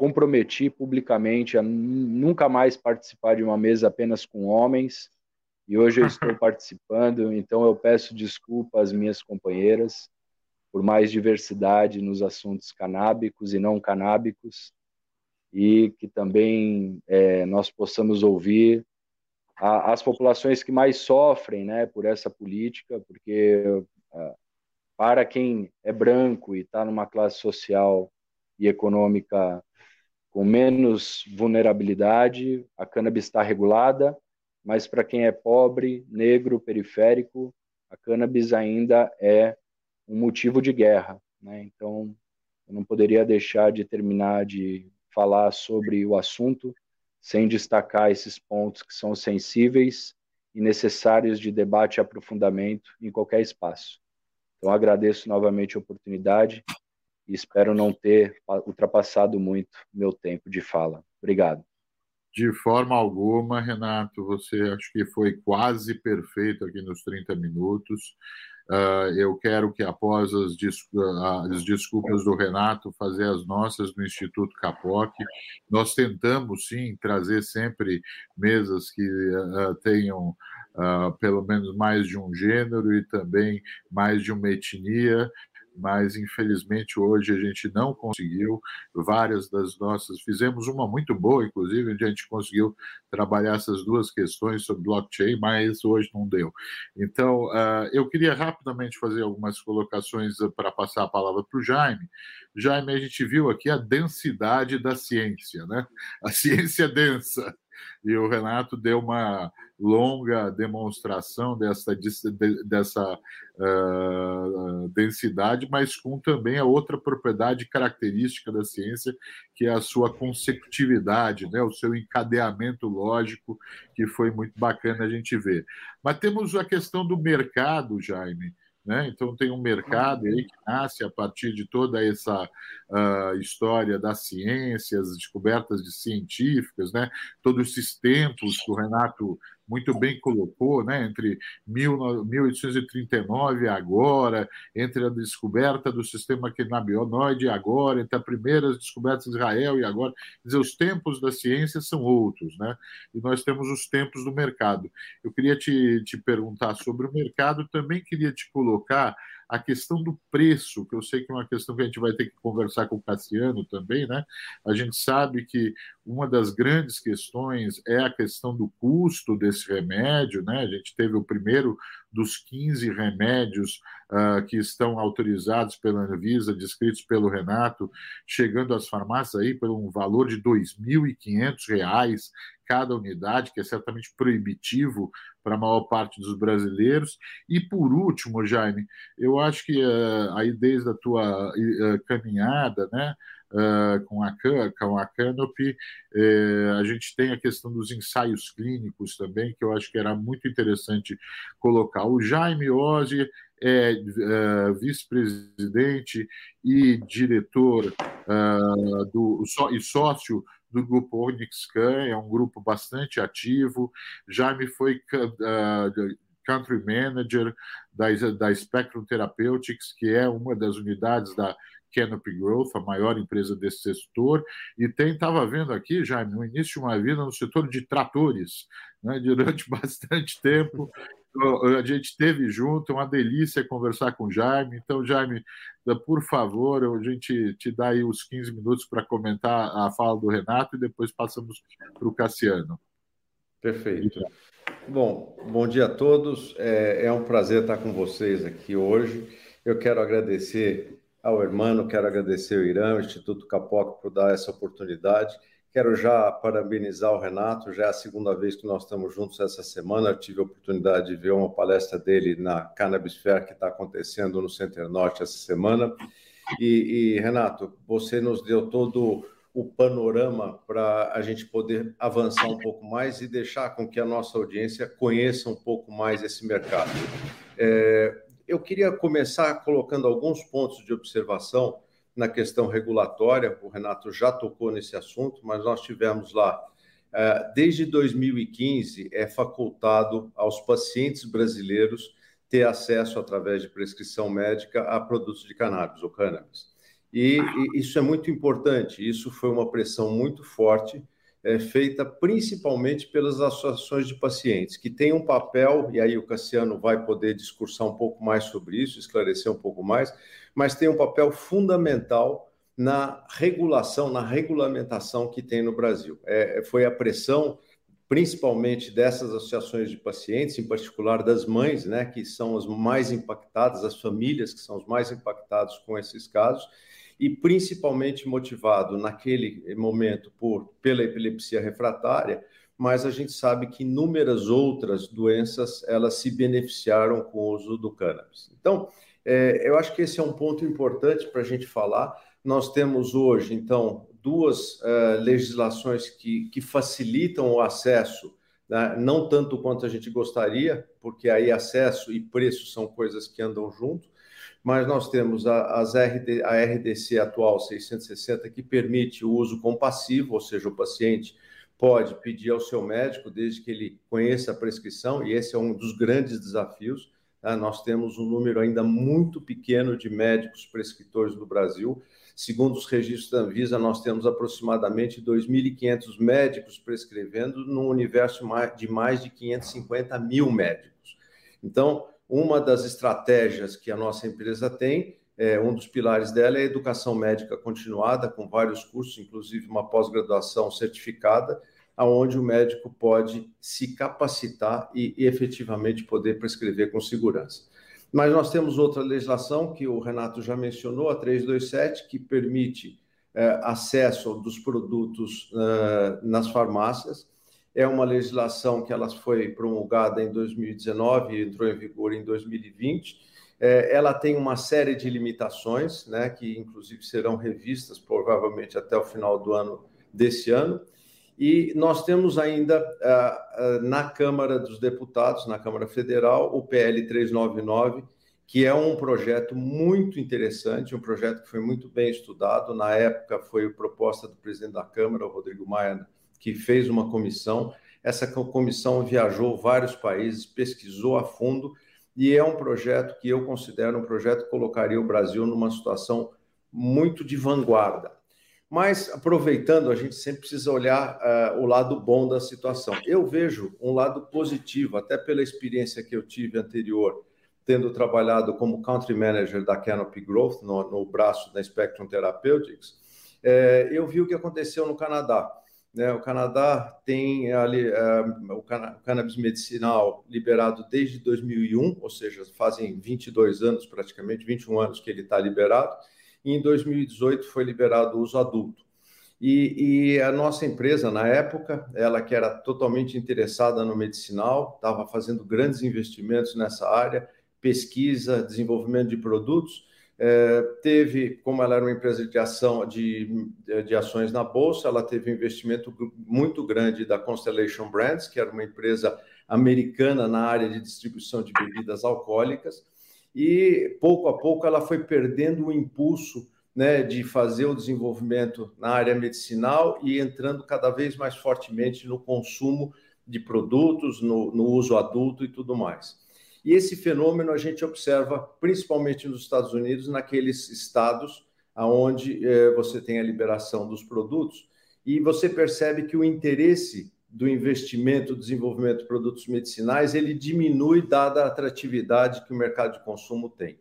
comprometi publicamente a nunca mais participar de uma mesa apenas com homens, e hoje eu estou participando, então eu peço desculpa às minhas companheiras por mais diversidade nos assuntos canábicos e não canábicos, e que também é, nós possamos ouvir a, as populações que mais sofrem né, por essa política, porque para quem é branco e está numa classe social e econômica com menos vulnerabilidade, a cannabis está regulada, mas para quem é pobre, negro, periférico, a cannabis ainda é um motivo de guerra. Né? Então, eu não poderia deixar de terminar de falar sobre o assunto sem destacar esses pontos que são sensíveis e necessários de debate e aprofundamento em qualquer espaço. Então, agradeço novamente a oportunidade e espero não ter ultrapassado muito meu tempo de fala. Obrigado. De forma alguma, Renato, você acho que foi quase perfeito aqui nos 30 minutos. Uh, eu quero que, após as, as, desculpas do Renato, fazer as nossas no Instituto Capoc. Nós tentamos, sim, trazer sempre mesas que uh, tenham uh, pelo menos mais de um gênero e também mais de uma etnia mas infelizmente hoje a gente não conseguiu. Várias das nossas, fizemos uma muito boa, inclusive, onde a gente conseguiu trabalhar essas duas questões sobre blockchain, mas hoje não deu. Então, uh, eu queria rapidamente fazer algumas colocações para passar a palavra para o Jaime. Jaime, a gente viu aqui a densidade da ciência, né? A ciência densa e o Renato deu uma longa demonstração dessa, dessa uh, densidade, mas com também a outra propriedade característica da ciência, que é a sua consecutividade, né, o seu encadeamento lógico, que foi muito bacana a gente ver. Mas temos a questão do mercado, Jaime. Né? Então, tem um mercado aí que nasce a partir de toda essa uh, história das ciências, descobertas de científicas, né? todos esses tempos que o Renato muito bem colocou, né, entre 1839 e agora, entre a descoberta do sistema cannabinoide e agora, entre as primeiras descobertas de Israel e agora, quer dizer, os tempos da ciência são outros, né? E nós temos os tempos do mercado. Eu queria te, te perguntar sobre o mercado, também queria te colocar a questão do preço, que eu sei que é uma questão que a gente vai ter que conversar com o Cassiano também, né? A gente sabe que uma das grandes questões é a questão do custo desse remédio, né? A gente teve o primeiro dos 15 remédios uh, que estão autorizados pela Anvisa, descritos pelo Renato, chegando às farmácias aí por um valor de R$ 2.500 cada unidade, que é certamente proibitivo para a maior parte dos brasileiros. E por último, Jaime, eu acho que uh, aí desde a tua uh, caminhada, né, uh, com a com a Canopy, a gente tem a questão dos ensaios clínicos também, que eu acho que era muito interessante colocar. O Jaime Ozzi é vice-presidente e diretor do e sócio do grupo Onyx-Can, é um grupo bastante ativo. Jaime foi uh, country manager da, da Spectrum Therapeutics, que é uma das unidades da Canopy Growth, a maior empresa desse setor, e tem, estava vendo aqui, já no início de uma vida, no setor de tratores, né, durante bastante tempo. A gente esteve junto, é uma delícia conversar com o Jaime. Então, Jaime, por favor, a gente te dá aí os 15 minutos para comentar a fala do Renato e depois passamos para o Cassiano. Perfeito. Bom, bom dia a todos. É, é, um prazer estar com vocês aqui hoje. Eu quero agradecer ao Hermano, quero agradecer ao Irã, ao Instituto Capoc, por dar essa oportunidade. Quero já parabenizar o Renato, já é a segunda vez que nós estamos juntos essa semana. Eu tive a oportunidade de ver uma palestra dele na Cannabis Fair que está acontecendo no Center Norte essa semana. E, e Renato, você nos deu todo o panorama para a gente poder avançar um pouco mais e deixar com que a nossa audiência conheça um pouco mais esse mercado. É, eu queria começar colocando alguns pontos de observação na questão regulatória. O Renato já tocou nesse assunto, mas nós tivemos lá, é, desde 2015, é facultado aos pacientes brasileiros ter acesso, através de prescrição médica, a produtos de cannabis ou cannabis. E, e isso é muito importante. Isso foi uma pressão muito forte, é, feita principalmente pelas associações de pacientes, que têm um papel, e aí o Cassiano vai poder discursar um pouco mais sobre isso, esclarecer um pouco mais, mas tem um papel fundamental na regulação, na regulamentação que tem no Brasil. É, foi a pressão, principalmente dessas associações de pacientes, em particular das mães, né, que são as mais impactadas, as famílias que são os mais impactados com esses casos, e principalmente motivado naquele momento por pela epilepsia refratária, mas a gente sabe que inúmeras outras doenças elas se beneficiaram com o uso do cannabis. Então, é, eu acho que esse é um ponto importante para a gente falar. Nós temos hoje, então, duas uh, legislações que, que facilitam o acesso, né? não tanto quanto a gente gostaria, porque aí acesso e preço são coisas que andam junto, mas nós temos a, as RD, a RDC atual 660, que permite o uso compassivo, ou seja, o paciente pode pedir ao seu médico, desde que ele conheça a prescrição, e esse é um dos grandes desafios. Tá? Nós temos um número ainda muito pequeno de médicos prescritores no Brasil. Segundo os registros da Anvisa, nós temos aproximadamente 2.500 médicos prescrevendo num universo de mais de 550 mil médicos. Então, uma das estratégias que a nossa empresa tem, é, um dos pilares dela é a educação médica continuada, com vários cursos, inclusive uma pós-graduação certificada, aonde o médico pode se capacitar e, e efetivamente poder prescrever com segurança. Mas nós temos outra legislação que o Renato já mencionou, a 327, que permite é, acesso dos produtos é, nas farmácias é uma legislação que ela foi promulgada em 2019 e entrou em vigor em 2020. É, ela tem uma série de limitações, né, que inclusive serão revistas provavelmente até o final do ano desse ano. E nós temos ainda uh, uh, na Câmara dos Deputados, na Câmara Federal, o PL 399, que é um projeto muito interessante, um projeto que foi muito bem estudado. Na época, foi proposta do presidente da Câmara, Rodrigo Maia, que fez uma comissão. Essa comissão viajou vários países, pesquisou a fundo e é um projeto que eu considero um projeto que colocaria o Brasil numa situação muito de vanguarda. Mas, aproveitando, a gente sempre precisa olhar uh, o lado bom da situação. Eu vejo um lado positivo, até pela experiência que eu tive anterior, tendo trabalhado como country manager da Canopy Growth, no, no braço da Spectrum Therapeutics, é, eu vi o que aconteceu no Canadá. Né? O Canadá tem ali, uh, o, cannabis medicinal liberado desde 2001, ou seja, fazem 22 anos, praticamente 21 anos que ele está liberado, e em 2018 foi liberado o uso adulto. E, e, a nossa empresa, na época, ela que era totalmente interessada no medicinal, estava fazendo grandes investimentos nessa área, pesquisa, desenvolvimento de produtos, é, teve, como ela era uma empresa de ação de, de ações na bolsa, ela teve um investimento muito grande da Constellation Brands, que era uma empresa americana na área de distribuição de bebidas alcoólicas, e pouco a pouco ela foi perdendo o impulso né, de fazer o desenvolvimento na área medicinal e entrando cada vez mais fortemente no consumo de produtos, no, no uso adulto e tudo mais. E esse fenômeno a gente observa principalmente nos Estados Unidos, naqueles estados aonde é, você tem a liberação dos produtos e você percebe que o interesse do investimento, desenvolvimento de produtos medicinais, ele diminui dada a atratividade que o mercado de consumo tem.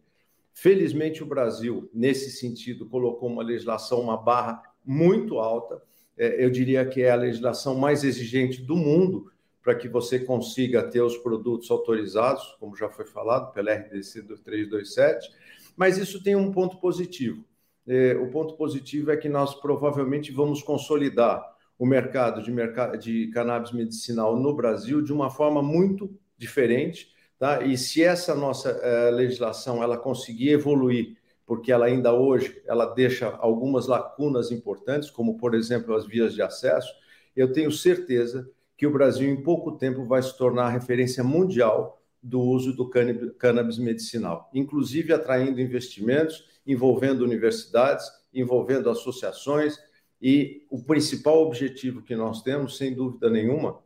Felizmente, o Brasil, nesse sentido, colocou uma legislação, uma barra muito alta. É, eu diria que é a legislação mais exigente do mundo para que você consiga ter os produtos autorizados, como já foi falado pela RDC 327. Mas isso tem um ponto positivo. É, o ponto positivo é que nós provavelmente vamos consolidar o mercado de, mercado de cannabis medicinal no Brasil de uma forma muito diferente Tá? E se essa nossa uh, legislação ela conseguir evoluir, porque ela ainda hoje ela deixa algumas lacunas importantes, como por exemplo as vias de acesso, eu tenho certeza que o Brasil em pouco tempo vai se tornar a referência mundial do uso do cannabis medicinal, inclusive atraindo investimentos, envolvendo universidades, envolvendo associações, e o principal objetivo que nós temos, sem dúvida nenhuma,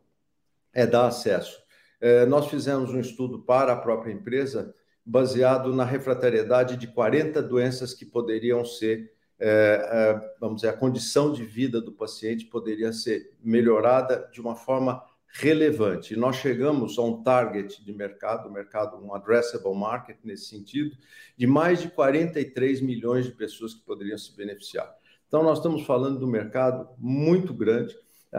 é dar acesso. É, nós fizemos um estudo para a própria empresa baseado na refratariedade de 40 doenças que poderiam ser, é, é, vamos dizer, a condição de vida do paciente poderia ser melhorada de uma forma relevante. E nós chegamos a um target de mercado, mercado, um addressable market nesse sentido, de mais de 43 milhões de pessoas que poderiam se beneficiar. Então, nós estamos falando de um mercado muito grande.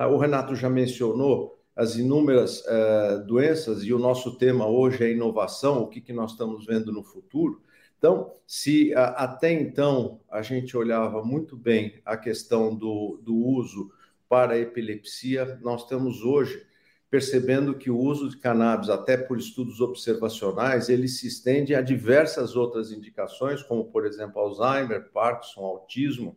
O Renato já mencionou as inúmeras uh, doenças, e o nosso tema hoje é inovação, o que, que nós estamos vendo no futuro. Então, se até então a gente olhava muito bem a questão do, do uso para a epilepsia, nós estamos hoje percebendo que o uso de cannabis, até por estudos observacionais, ele se estende a diversas outras indicações, como, por exemplo, Alzheimer, Parkinson, autismo,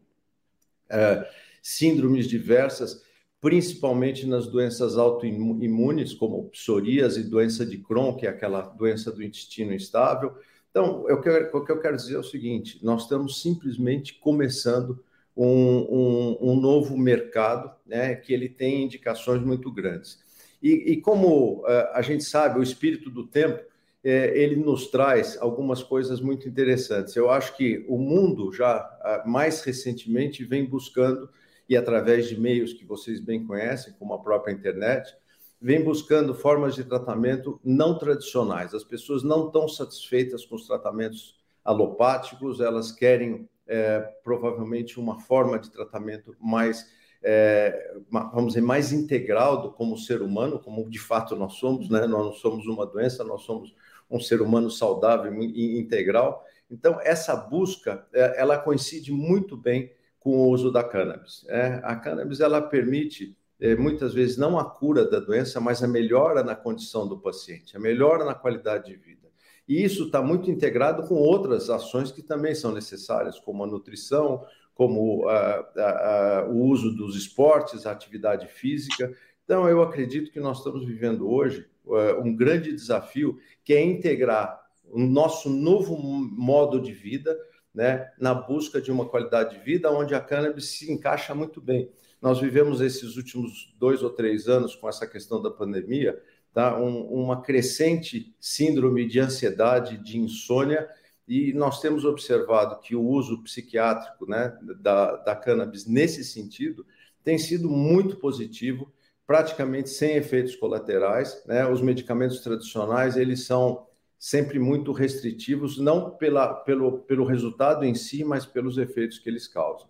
uh, síndromes diversas, principalmente nas doenças autoimunes, como psoríase e doença de Crohn, que é aquela doença do intestino instável. Então, o que eu quero dizer é o seguinte: nós estamos simplesmente começando um, um, um novo mercado, né, que ele tem indicações muito grandes. E, e como uh, a gente sabe, o espírito do tempo, é, ele nos traz algumas coisas muito interessantes. Eu acho que o mundo já uh, mais recentemente vem buscando e através de meios que vocês bem conhecem, como a própria internet, vem buscando formas de tratamento não tradicionais. As pessoas não estão satisfeitas com os tratamentos alopáticos, elas querem é, provavelmente uma forma de tratamento mais, é, vamos dizer, mais integral do como ser humano, como de fato nós somos, né? Nós não somos uma doença, nós somos um ser humano saudável e integral. Então, essa busca, é, ela coincide muito bem com o uso da cannabis. É, a cannabis ela permite é, muitas vezes não a cura da doença, mas a melhora na condição do paciente, a melhora na qualidade de vida. E isso está muito integrado com outras ações que também são necessárias, como a nutrição, como a, a, a, o uso dos esportes, a atividade física. Então, eu acredito que nós estamos vivendo hoje uh, um grande desafio, que é integrar o nosso novo modo de vida né, na busca de uma qualidade de vida onde a cannabis se encaixa muito bem. Nós vivemos esses últimos dois ou três anos com essa questão da pandemia, tá? Um, uma crescente síndrome de ansiedade, de insônia, e nós temos observado que o uso psiquiátrico né, da, da cannabis nesse sentido tem sido muito positivo, praticamente sem efeitos colaterais. Né? Os medicamentos tradicionais eles são sempre muito restritivos, não pela, pelo, pelo resultado em si, mas pelos efeitos que eles causam.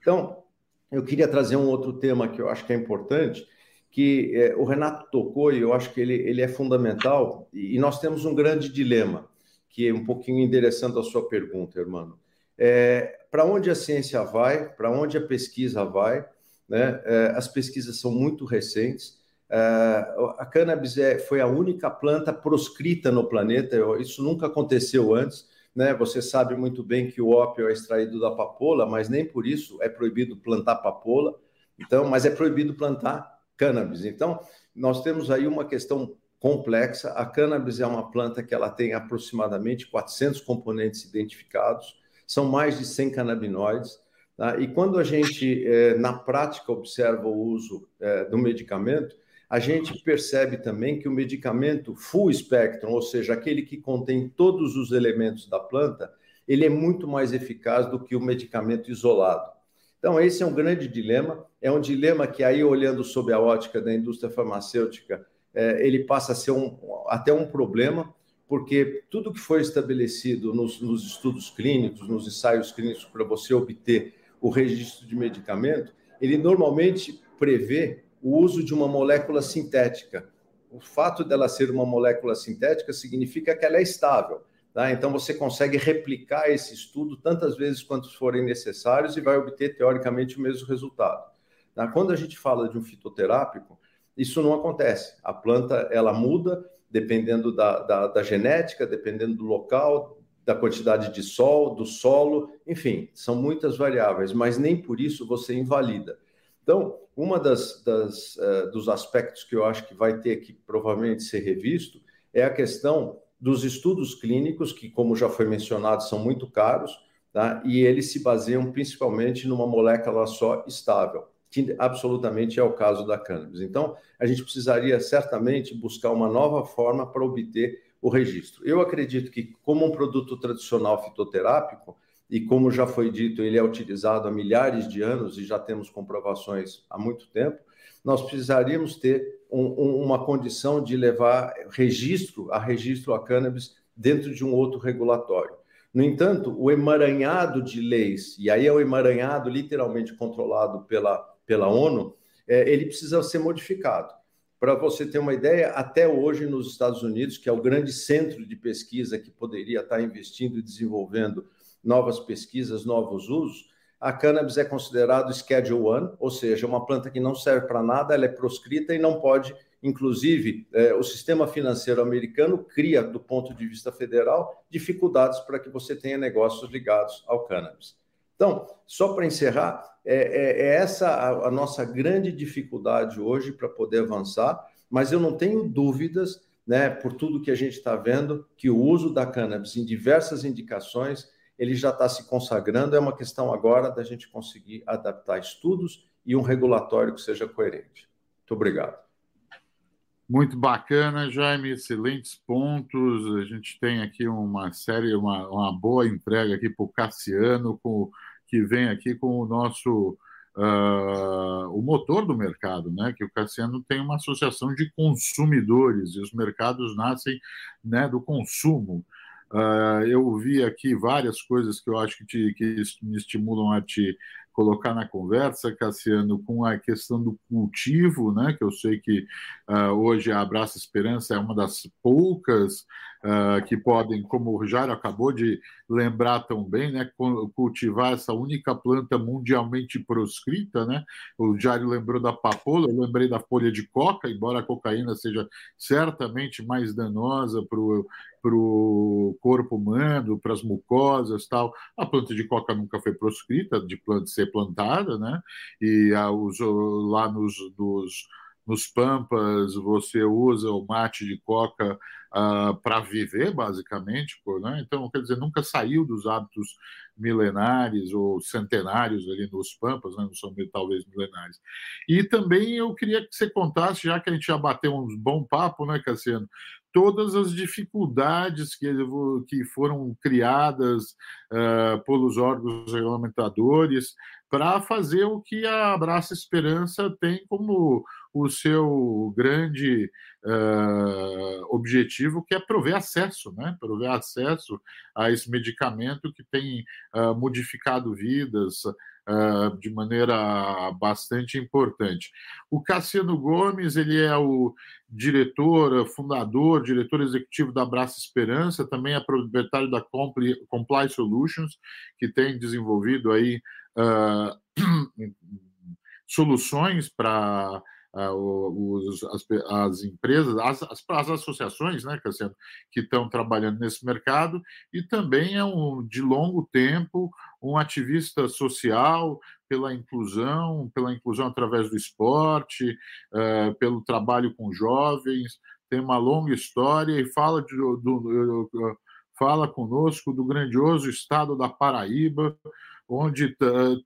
Então, eu queria trazer um outro tema que eu acho que é importante, que é, o Renato tocou e eu acho que ele, ele é fundamental, e, nós temos um grande dilema, que é um pouquinho endereçando a sua pergunta, irmão. É, para onde a ciência vai, para onde a pesquisa vai, né? É, as pesquisas são muito recentes, Uh, a cannabis é, foi a única planta proscrita no planeta, isso nunca aconteceu antes. Né? Você sabe muito bem que o ópio é extraído da papoula, mas nem por isso é proibido plantar papoula, então, mas é proibido plantar cannabis. Então, nós temos aí uma questão complexa. A cannabis é uma planta que ela tem aproximadamente 400 componentes identificados, são mais de 100 canabinoides. Tá? E quando a gente, eh, na prática, observa o uso eh, do medicamento, a gente percebe também que o medicamento full spectrum, ou seja, aquele que contém todos os elementos da planta, ele é muito mais eficaz do que o medicamento isolado. Então, esse é um grande dilema, é um dilema que aí, olhando sob a ótica da indústria farmacêutica, é, ele passa a ser um, até um problema, porque tudo que foi estabelecido nos, nos estudos clínicos, nos ensaios clínicos para você obter o registro de medicamento, ele normalmente prevê o uso de uma molécula sintética. O fato dela ser uma molécula sintética significa que ela é estável. Tá? Então, você consegue replicar esse estudo tantas vezes quanto forem necessários e vai obter, teoricamente, o mesmo resultado. Tá? Quando a gente fala de um fitoterápico, isso não acontece. A planta ela muda dependendo da, da, da genética, dependendo do local, da quantidade de sol, do solo, enfim, são muitas variáveis, mas nem por isso você invalida. Então, uma das, das uh, dos aspectos que eu acho que vai ter que provavelmente ser revisto é a questão dos estudos clínicos, que, como já foi mencionado, são muito caros, tá? e eles se baseiam principalmente numa molécula só estável, que absolutamente é o caso da cannabis. Então, a gente precisaria certamente buscar uma nova forma para obter o registro. Eu acredito que, como um produto tradicional fitoterápico, e como já foi dito, ele é utilizado há milhares de anos e já temos comprovações há muito tempo, nós precisaríamos ter um, um, uma condição de levar registro a registro a cannabis dentro de um outro regulatório. No entanto, o emaranhado de leis, e aí é o emaranhado literalmente controlado pela, pela ONU, é, ele precisa ser modificado. Para você ter uma ideia, até hoje nos Estados Unidos, que é o grande centro de pesquisa que poderia estar investindo e desenvolvendo novas pesquisas, novos usos, a cannabis é considerado Schedule One, ou seja, uma planta que não serve para nada, ela é proscrita e não pode, inclusive, é, o sistema financeiro americano cria, do ponto de vista federal, dificuldades para que você tenha negócios ligados ao cannabis. Então, só para encerrar, é, é, é essa a, a nossa grande dificuldade hoje para poder avançar, mas eu não tenho dúvidas, né, por tudo que a gente está vendo, que o uso da cannabis em diversas indicações ele já está se consagrando, é uma questão agora da gente conseguir adaptar estudos e um regulatório que seja coerente. Muito obrigado. Muito bacana, Jaime, excelentes pontos. A gente tem aqui uma série, uma, uma boa entrega aqui para o Cassiano, com, que vem aqui com o nosso uh, o motor do mercado, né? Que o Cassiano tem uma associação de consumidores e os mercados nascem né, do consumo. Uh, eu vi aqui várias coisas que eu acho que, te, que me estimulam a te colocar na conversa, Cassiano, com a questão do cultivo, né? Que eu sei que uh, hoje a Abraça Esperança é uma das poucas uh, que podem, como o Jário acabou de lembrar tão bem, né, cultivar essa única planta mundialmente proscrita. Né? O Jário lembrou da papoula, eu lembrei da folha de coca, embora a cocaína seja certamente mais danosa para o corpo humano, para as mucosas tal. A planta de coca nunca foi proscrita de planta ser plantada, né? E a, os, lá nos, nos nos Pampas você usa o mate de coca uh, ah, para viver, basicamente. Né? Então, quer dizer, nunca saiu dos hábitos milenares ou centenários ali nos Pampas, né? não são talvez milenares. E também eu queria que você contasse, já que a gente já bateu um bom papo, né, Cassiano, todas as dificuldades que, que foram criadas uh, pelos órgãos regulamentadores para fazer o que a Abraça Esperança tem como o seu grande uh, objetivo, que é prover acesso, né? prover acesso a esse medicamento que tem uh, modificado vidas uh, de maneira bastante importante. O Cassiano Gomes, ele é o diretor, fundador, diretor executivo da Abraça Esperança, também é proprietário da Comply, Comply Solutions, que tem desenvolvido aí soluções para os, as, as, empresas, as, as, as, associações né, que estão trabalhando nesse mercado, e também é um, de longo tempo um ativista social pela inclusão, pela inclusão através do esporte, uh, pelo trabalho com jovens, tem uma longa história e fala, de, do, do, fala conosco do grandioso estado da Paraíba, onde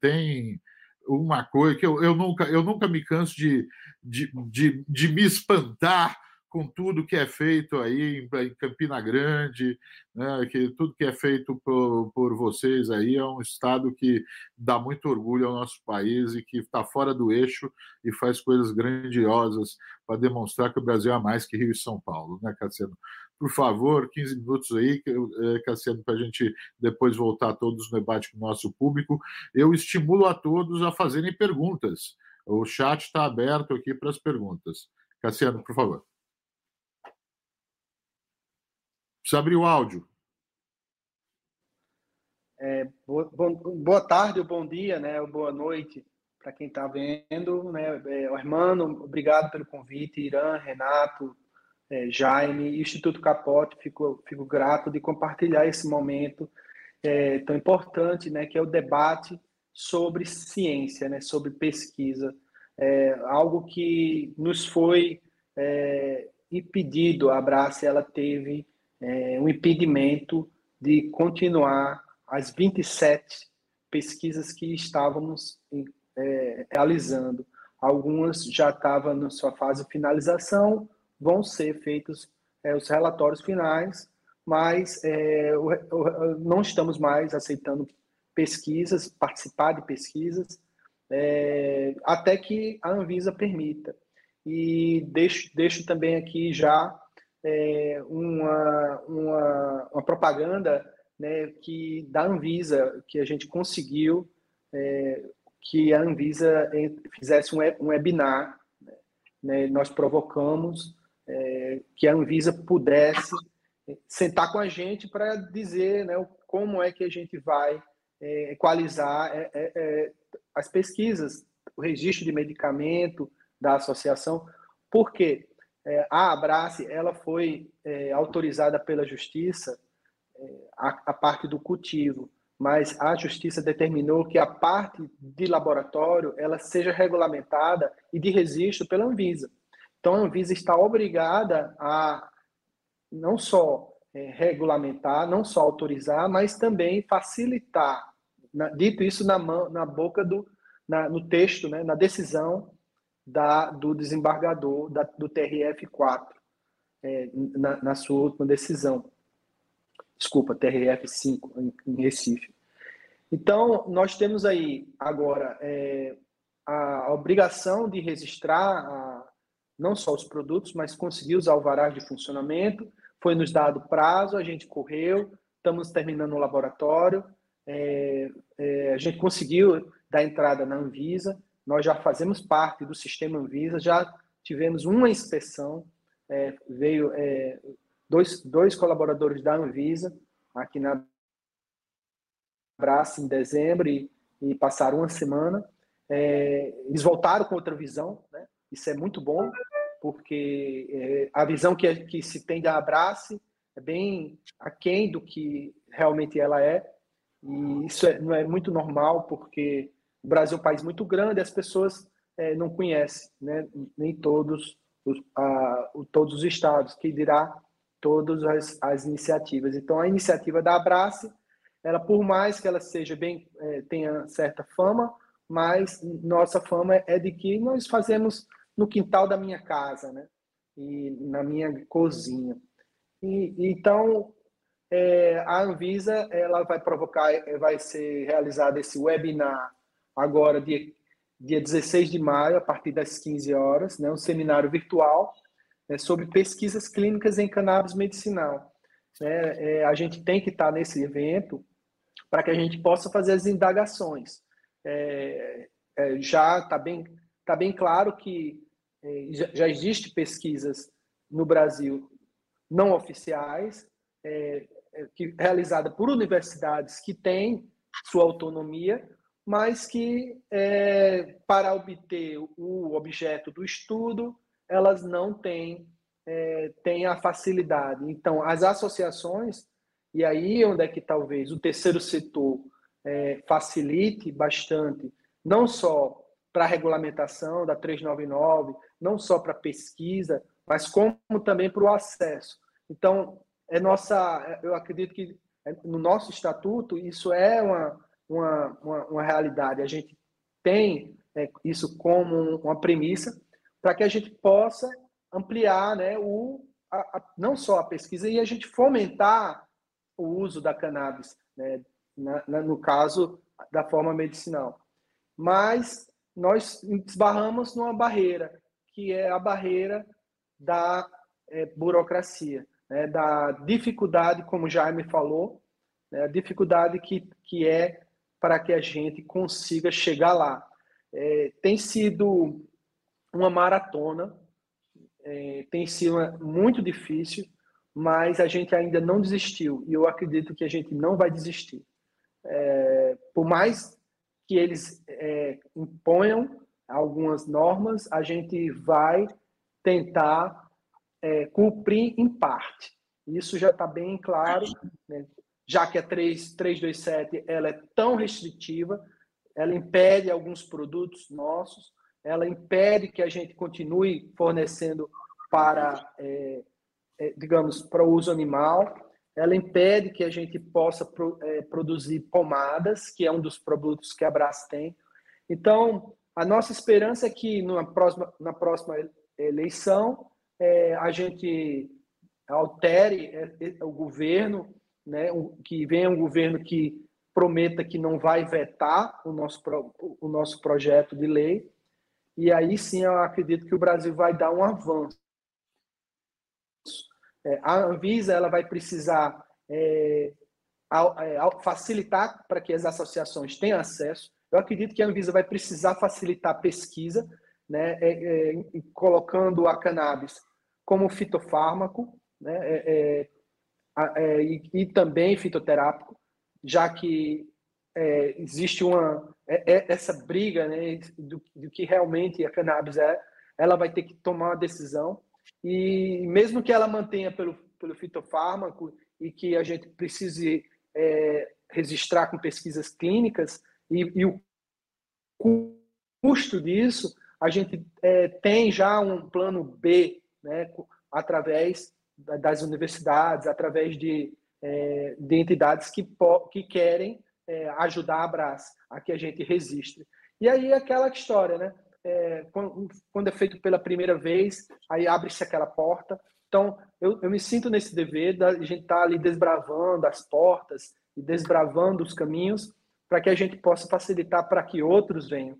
tem uma coisa que eu, eu, nunca, eu nunca me canso de, de, de, de me espantar com tudo que é feito aí em Campina Grande, né, que tudo que é feito por, por vocês aí é um estado que dá muito orgulho ao nosso país e que está fora do eixo e faz coisas grandiosas para demonstrar que o Brasil é mais que Rio e São Paulo, né, Cassiano? Por favor, 15 minutos aí, é, Cassiano, para a gente depois voltar todos no debate com o nosso público. Eu estimulo a todos a fazerem perguntas. O chat está aberto aqui para as perguntas. Cassiano, por favor. Precisa abrir o áudio. É, boa, boa, tarde ou bom dia, né? Ou boa noite para quem está vendo, né? É, Hermano, obrigado pelo convite, Irã, Renato, é, Jaime, Instituto Capote, fico, fico grato de compartilhar esse momento é, tão importante, né? Que é o debate sobre ciência, né? Sobre pesquisa, é, algo que nos foi é, impedido. A Abrace, ela teve é, um impedimento de continuar as 27 pesquisas que estávamos é, realizando. Algumas já estavam na sua fase de finalização, vão ser feitos é, os relatórios finais, mas é, não estamos mais aceitando pesquisas, participar de pesquisas, é, até que a Anvisa permita. E deixo, deixo também aqui já é, uma, uma, uma, propaganda né, que da Anvisa, que a gente conseguiu é, que a Anvisa fizesse um, um webinar. Né, nós provocamos é, que a Anvisa pudesse sentar com a gente para dizer né, como é que a gente vai é, equalizar é, é, é, as pesquisas, o registro de medicamento da associação. Por quê? É, a Abrace ela foi autorizada pela Justiça a, a, parte do cultivo, mas a Justiça determinou que a parte de laboratório ela seja regulamentada e de registro pela Anvisa. Então a Anvisa está obrigada a não só é, regulamentar, não só autorizar, mas também facilitar. Na, dito isso na, mão, na boca do, na, no texto, né, na decisão da, do desembargador da, do TRF4 é, na, na, sua última decisão. Desculpa, TRF5 em, em Recife. Então, nós temos aí agora é, a, obrigação de registrar a, não só os produtos, mas conseguir os alvarás de funcionamento. Foi nos dado prazo, a gente correu, estamos terminando o laboratório, é, é, a gente conseguiu dar entrada na Anvisa, nós já fazemos parte do sistema Anvisa, já tivemos uma inspeção, é, veio é, dois, dois colaboradores da Anvisa aqui na Braça em dezembro e, e passaram uma semana. É, eles voltaram com outra visão, né? isso é muito bom, porque é, a visão que, que se tem da Abrace é bem aquém do que realmente ela é, e isso é, não é muito normal, porque o Brasil é um país muito grande, as pessoas é, não conhecem, né? nem todos os, a, todos os estados, que dirá todas as, as iniciativas. Então, a iniciativa da Abrace, ela por mais que ela seja bem, é, tenha certa fama, mas nossa fama é de que nós fazemos no quintal da minha casa, né? E na minha cozinha. E, então, é, a Anvisa ela vai provocar, vai ser realizado esse webinar agora, dia, dia 16 de maio, a partir das 15 horas, né, um seminário virtual né, sobre pesquisas clínicas em cannabis medicinal. É, é, a gente tem que estar nesse evento para que a gente possa fazer as indagações. É, é já está bem, tá bem claro que é, já, já existe pesquisas no Brasil não oficiais, é, que, realizada por universidades que têm sua autonomia, mas que, é, para obter o objeto do estudo, elas não têm, é, têm a facilidade. Então, as associações, e aí onde é que talvez o terceiro setor é, facilite bastante, não só para a regulamentação da 399, não só para pesquisa, mas como também para o acesso. Então, é nossa, eu acredito que no nosso estatuto isso é uma uma, uma, uma realidade, a gente tem é, isso como uma premissa para que a gente possa ampliar né, o, a, a, não só a pesquisa, e a gente fomentar o uso da cannabis, né, na, na, no caso da forma medicinal. Mas nós esbarramos numa barreira, que é a barreira da é, burocracia, né, da dificuldade, como Jaime falou, né, a dificuldade que, que é para que a gente consiga chegar lá. É, tem sido uma maratona, é, tem sido muito difícil, mas a gente ainda não desistiu e eu acredito que a gente não vai desistir. É, por mais que eles é, imponham algumas normas, a gente vai tentar é, cumprir em parte. Isso já está bem claro, né? já que a 3, 327 ela é tão restritiva, ela impede alguns produtos nossos, ela impede que a gente continue fornecendo para, é, é, digamos, para o uso animal, ela impede que a gente possa pro, é, produzir pomadas, que é um dos produtos que a Brás tem. Então, a nossa esperança é que na próxima, na próxima eleição é, a gente altere é, é, o governo, né, que venha um governo que prometa que não vai vetar o nosso, o nosso projeto de lei, e aí sim eu acredito que o Brasil vai dar um avanço. É, a Anvisa ela vai precisar é, é facilitar para que as associações tenham acesso. Eu acredito que a Anvisa vai precisar facilitar a pesquisa, né, é, colocando a cannabis como fitofármaco, né, é, e, e, também fitoterápico, já que existe uma essa briga né, do, do que realmente a cannabis é, ela vai ter que tomar uma decisão. E mesmo que ela mantenha pelo, pelo fitofármaco e que a gente precise é, registrar com pesquisas clínicas e, e, o custo disso, a gente é, tem já um plano B, né, através das universidades, através de, é, de entidades que, que querem é, ajudar a Brás a que a gente registre. E aí aquela história, né? é, quando é feito pela primeira vez, aí abre-se aquela porta. Então, eu, eu me sinto nesse dever da gente estar tá ali desbravando as portas e desbravando os caminhos para que a gente possa facilitar para que outros venham.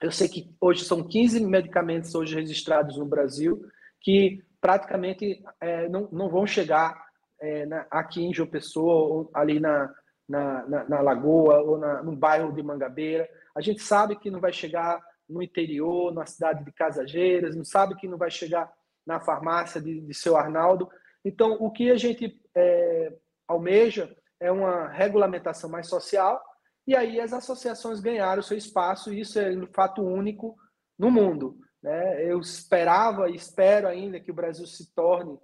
Eu sei que hoje são 15 medicamentos hoje registrados no Brasil que praticamente é, não, não vão chegar é, na, aqui em João Pessoa ou ali na, na, na, na Lagoa ou no bairro de Mangabeira. A gente sabe que não vai chegar no interior, na cidade de Casageiras, não sabe que não vai chegar na farmácia de, de seu Arnaldo. Então, o que a gente é, almeja é uma regulamentação mais social, e aí as associações ganharam seu espaço, e isso é um fato único no mundo. Né? Eu esperava e espero ainda que o Brasil se torne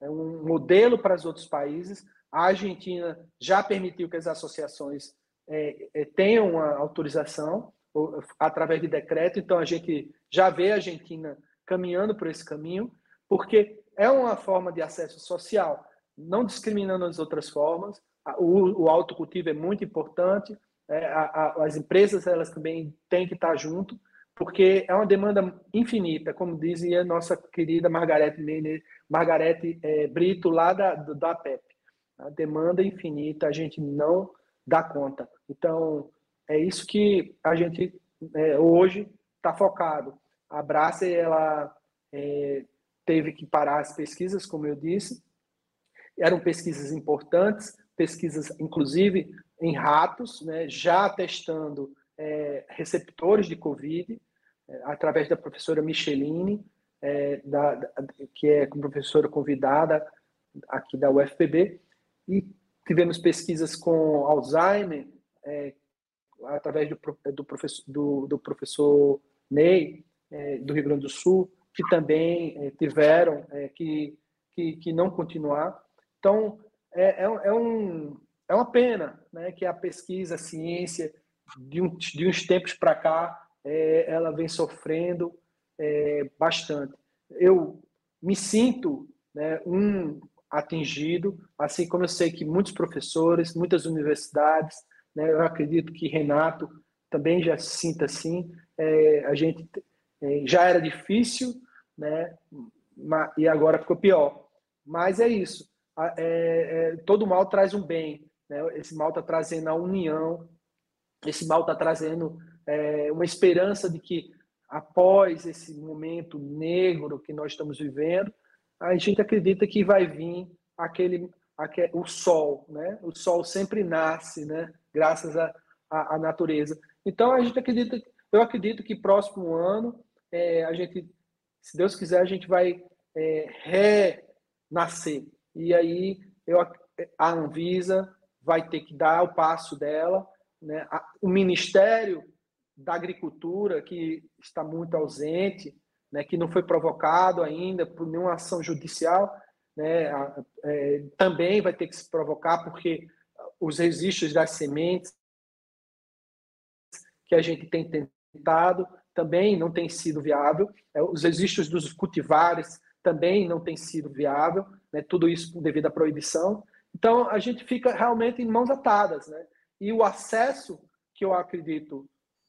é, um modelo para os outros países. A Argentina já permitiu que as associações é, é, tenham uma autorização, através de decreto. Então, a gente já vê a Argentina caminhando por esse caminho, porque é uma forma de acesso social, não discriminando as outras formas. O, o autocultivo é muito importante, é, a, a, as empresas elas também têm que estar junto, porque é uma demanda infinita, como dizia nossa querida Margarete, Margarete é, Brito, lá da, da PEP. A demanda infinita, a gente não dá conta. Então, é isso que a gente é, hoje está focado. A Brasser, ela é, teve que parar as pesquisas, como eu disse, eram pesquisas importantes, pesquisas inclusive em ratos, né, já testando é, receptores de Covid, através da professora Micheline, é, da, da, que é professora convidada aqui da UFPB, e tivemos pesquisas com Alzheimer, é, através do, do, professor, do, do professor Ney, é, do Rio Grande do Sul, que também é, tiveram é, que, que, que, não continuar. Então, é, é, é, um, é uma pena né, que a pesquisa, a ciência, de, um, de uns tempos para cá, é, ela vem sofrendo é, bastante. Eu me sinto né, um atingido, assim como eu sei que muitos professores, muitas universidades, né? Eu acredito que Renato também já se sinta assim. É, a gente é, já era difícil, né? e agora ficou pior. Mas é isso. É, é, todo mal traz um bem. Né? Esse mal está trazendo a união, esse mal está trazendo é, uma esperança de que após esse momento negro que nós estamos vivendo, a gente acredita que vai vir aquele, aquele o sol, né? O sol sempre nasce, né? Graças à, natureza. Então a gente acredita, eu acredito que próximo ano é, a gente, se Deus quiser, a gente vai é, renascer. E aí eu, a Anvisa vai ter que dar o passo dela, né? O Ministério da Agricultura que está muito ausente, né? Que não foi provocado ainda por nenhuma ação judicial, né? É, também vai ter que se provocar porque os registros das sementes que a gente tem tentado também não tem sido viável, é, os registros dos cultivares também não tem sido viável, né? tudo isso devido à proibição. Então, a gente fica realmente em mãos atadas. Né? E o acesso, que eu acredito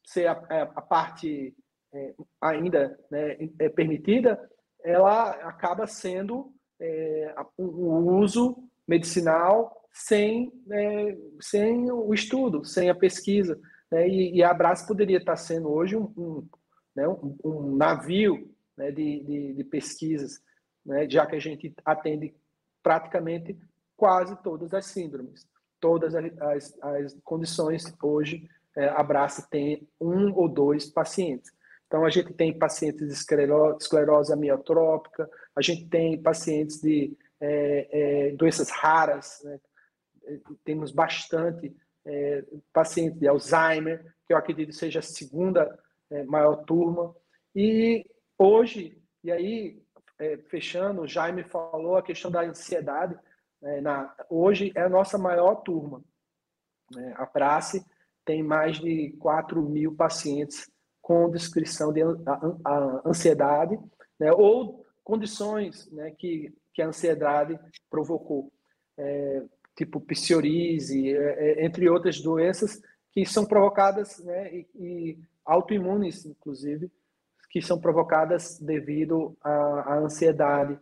ser a, é, a parte é, ainda né, é permitida, ela acaba sendo é, uso medicinal sem, é, sem o estudo, sem a pesquisa. Né? E, e a Brás poderia estar sendo hoje um, um, né, um, um navio né, de, de, de, pesquisas, né, já que a gente atende praticamente quase todas as síndromes, todas as, as, as condições hoje é, a tem um ou dois pacientes. Então, a gente tem pacientes de esclerose, esclerose amiotrópica, a gente tem pacientes de é, é, doenças raras, né? temos bastante é, pacientes de Alzheimer, que eu acredito seja a segunda é, maior turma. E hoje, e aí, é, fechando, o Jaime falou a questão da ansiedade, né? na, hoje é a nossa maior turma. Né? A Prace tem mais de 4 mil pacientes com descrição de ansiedade, né, ou condições né, que, que a ansiedade provocou, é, tipo psoríase, é, é, entre outras doenças que são provocadas, né, e, e autoimunes, inclusive, que são provocadas devido à, à ansiedade.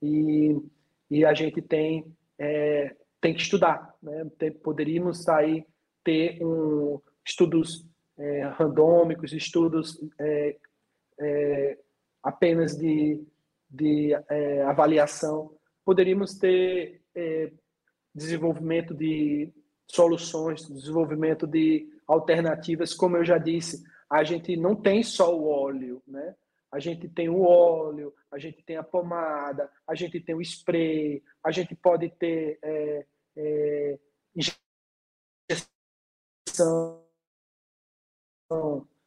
E, e a gente tem, é, tem que estudar. Né? Tem, poderíamos sair ter um, estudos é, randômicos, estudos é, é, apenas de, de é, avaliação. Poderíamos ter é, desenvolvimento de soluções, desenvolvimento de alternativas, como eu já disse, a gente não tem só o óleo, né? A gente tem o óleo, a gente tem a pomada, a gente tem o spray, a gente pode ter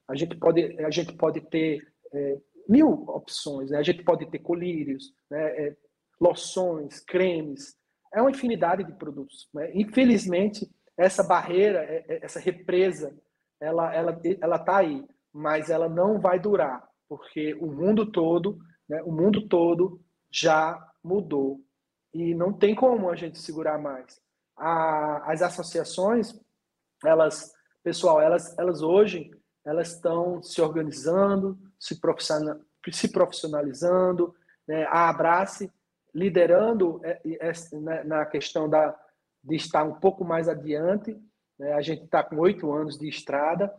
a gente pode, a gente pode ter é, mil opções, né? a gente pode ter colírios, né? É, loções, cremes, é uma infinidade de produtos. Né? Infelizmente, essa barreira, é, é, essa represa, ela ela ela está aí, mas ela não vai durar, porque o mundo todo, né? o mundo todo já mudou e não tem como a gente segurar mais. A, as associações, elas pessoal, elas, elas hoje elas estão se organizando, se, se profissionalizando, né? a Abrace liderando é, né, na questão da, de estar um pouco mais adiante. Né? A gente está com oito anos de estrada.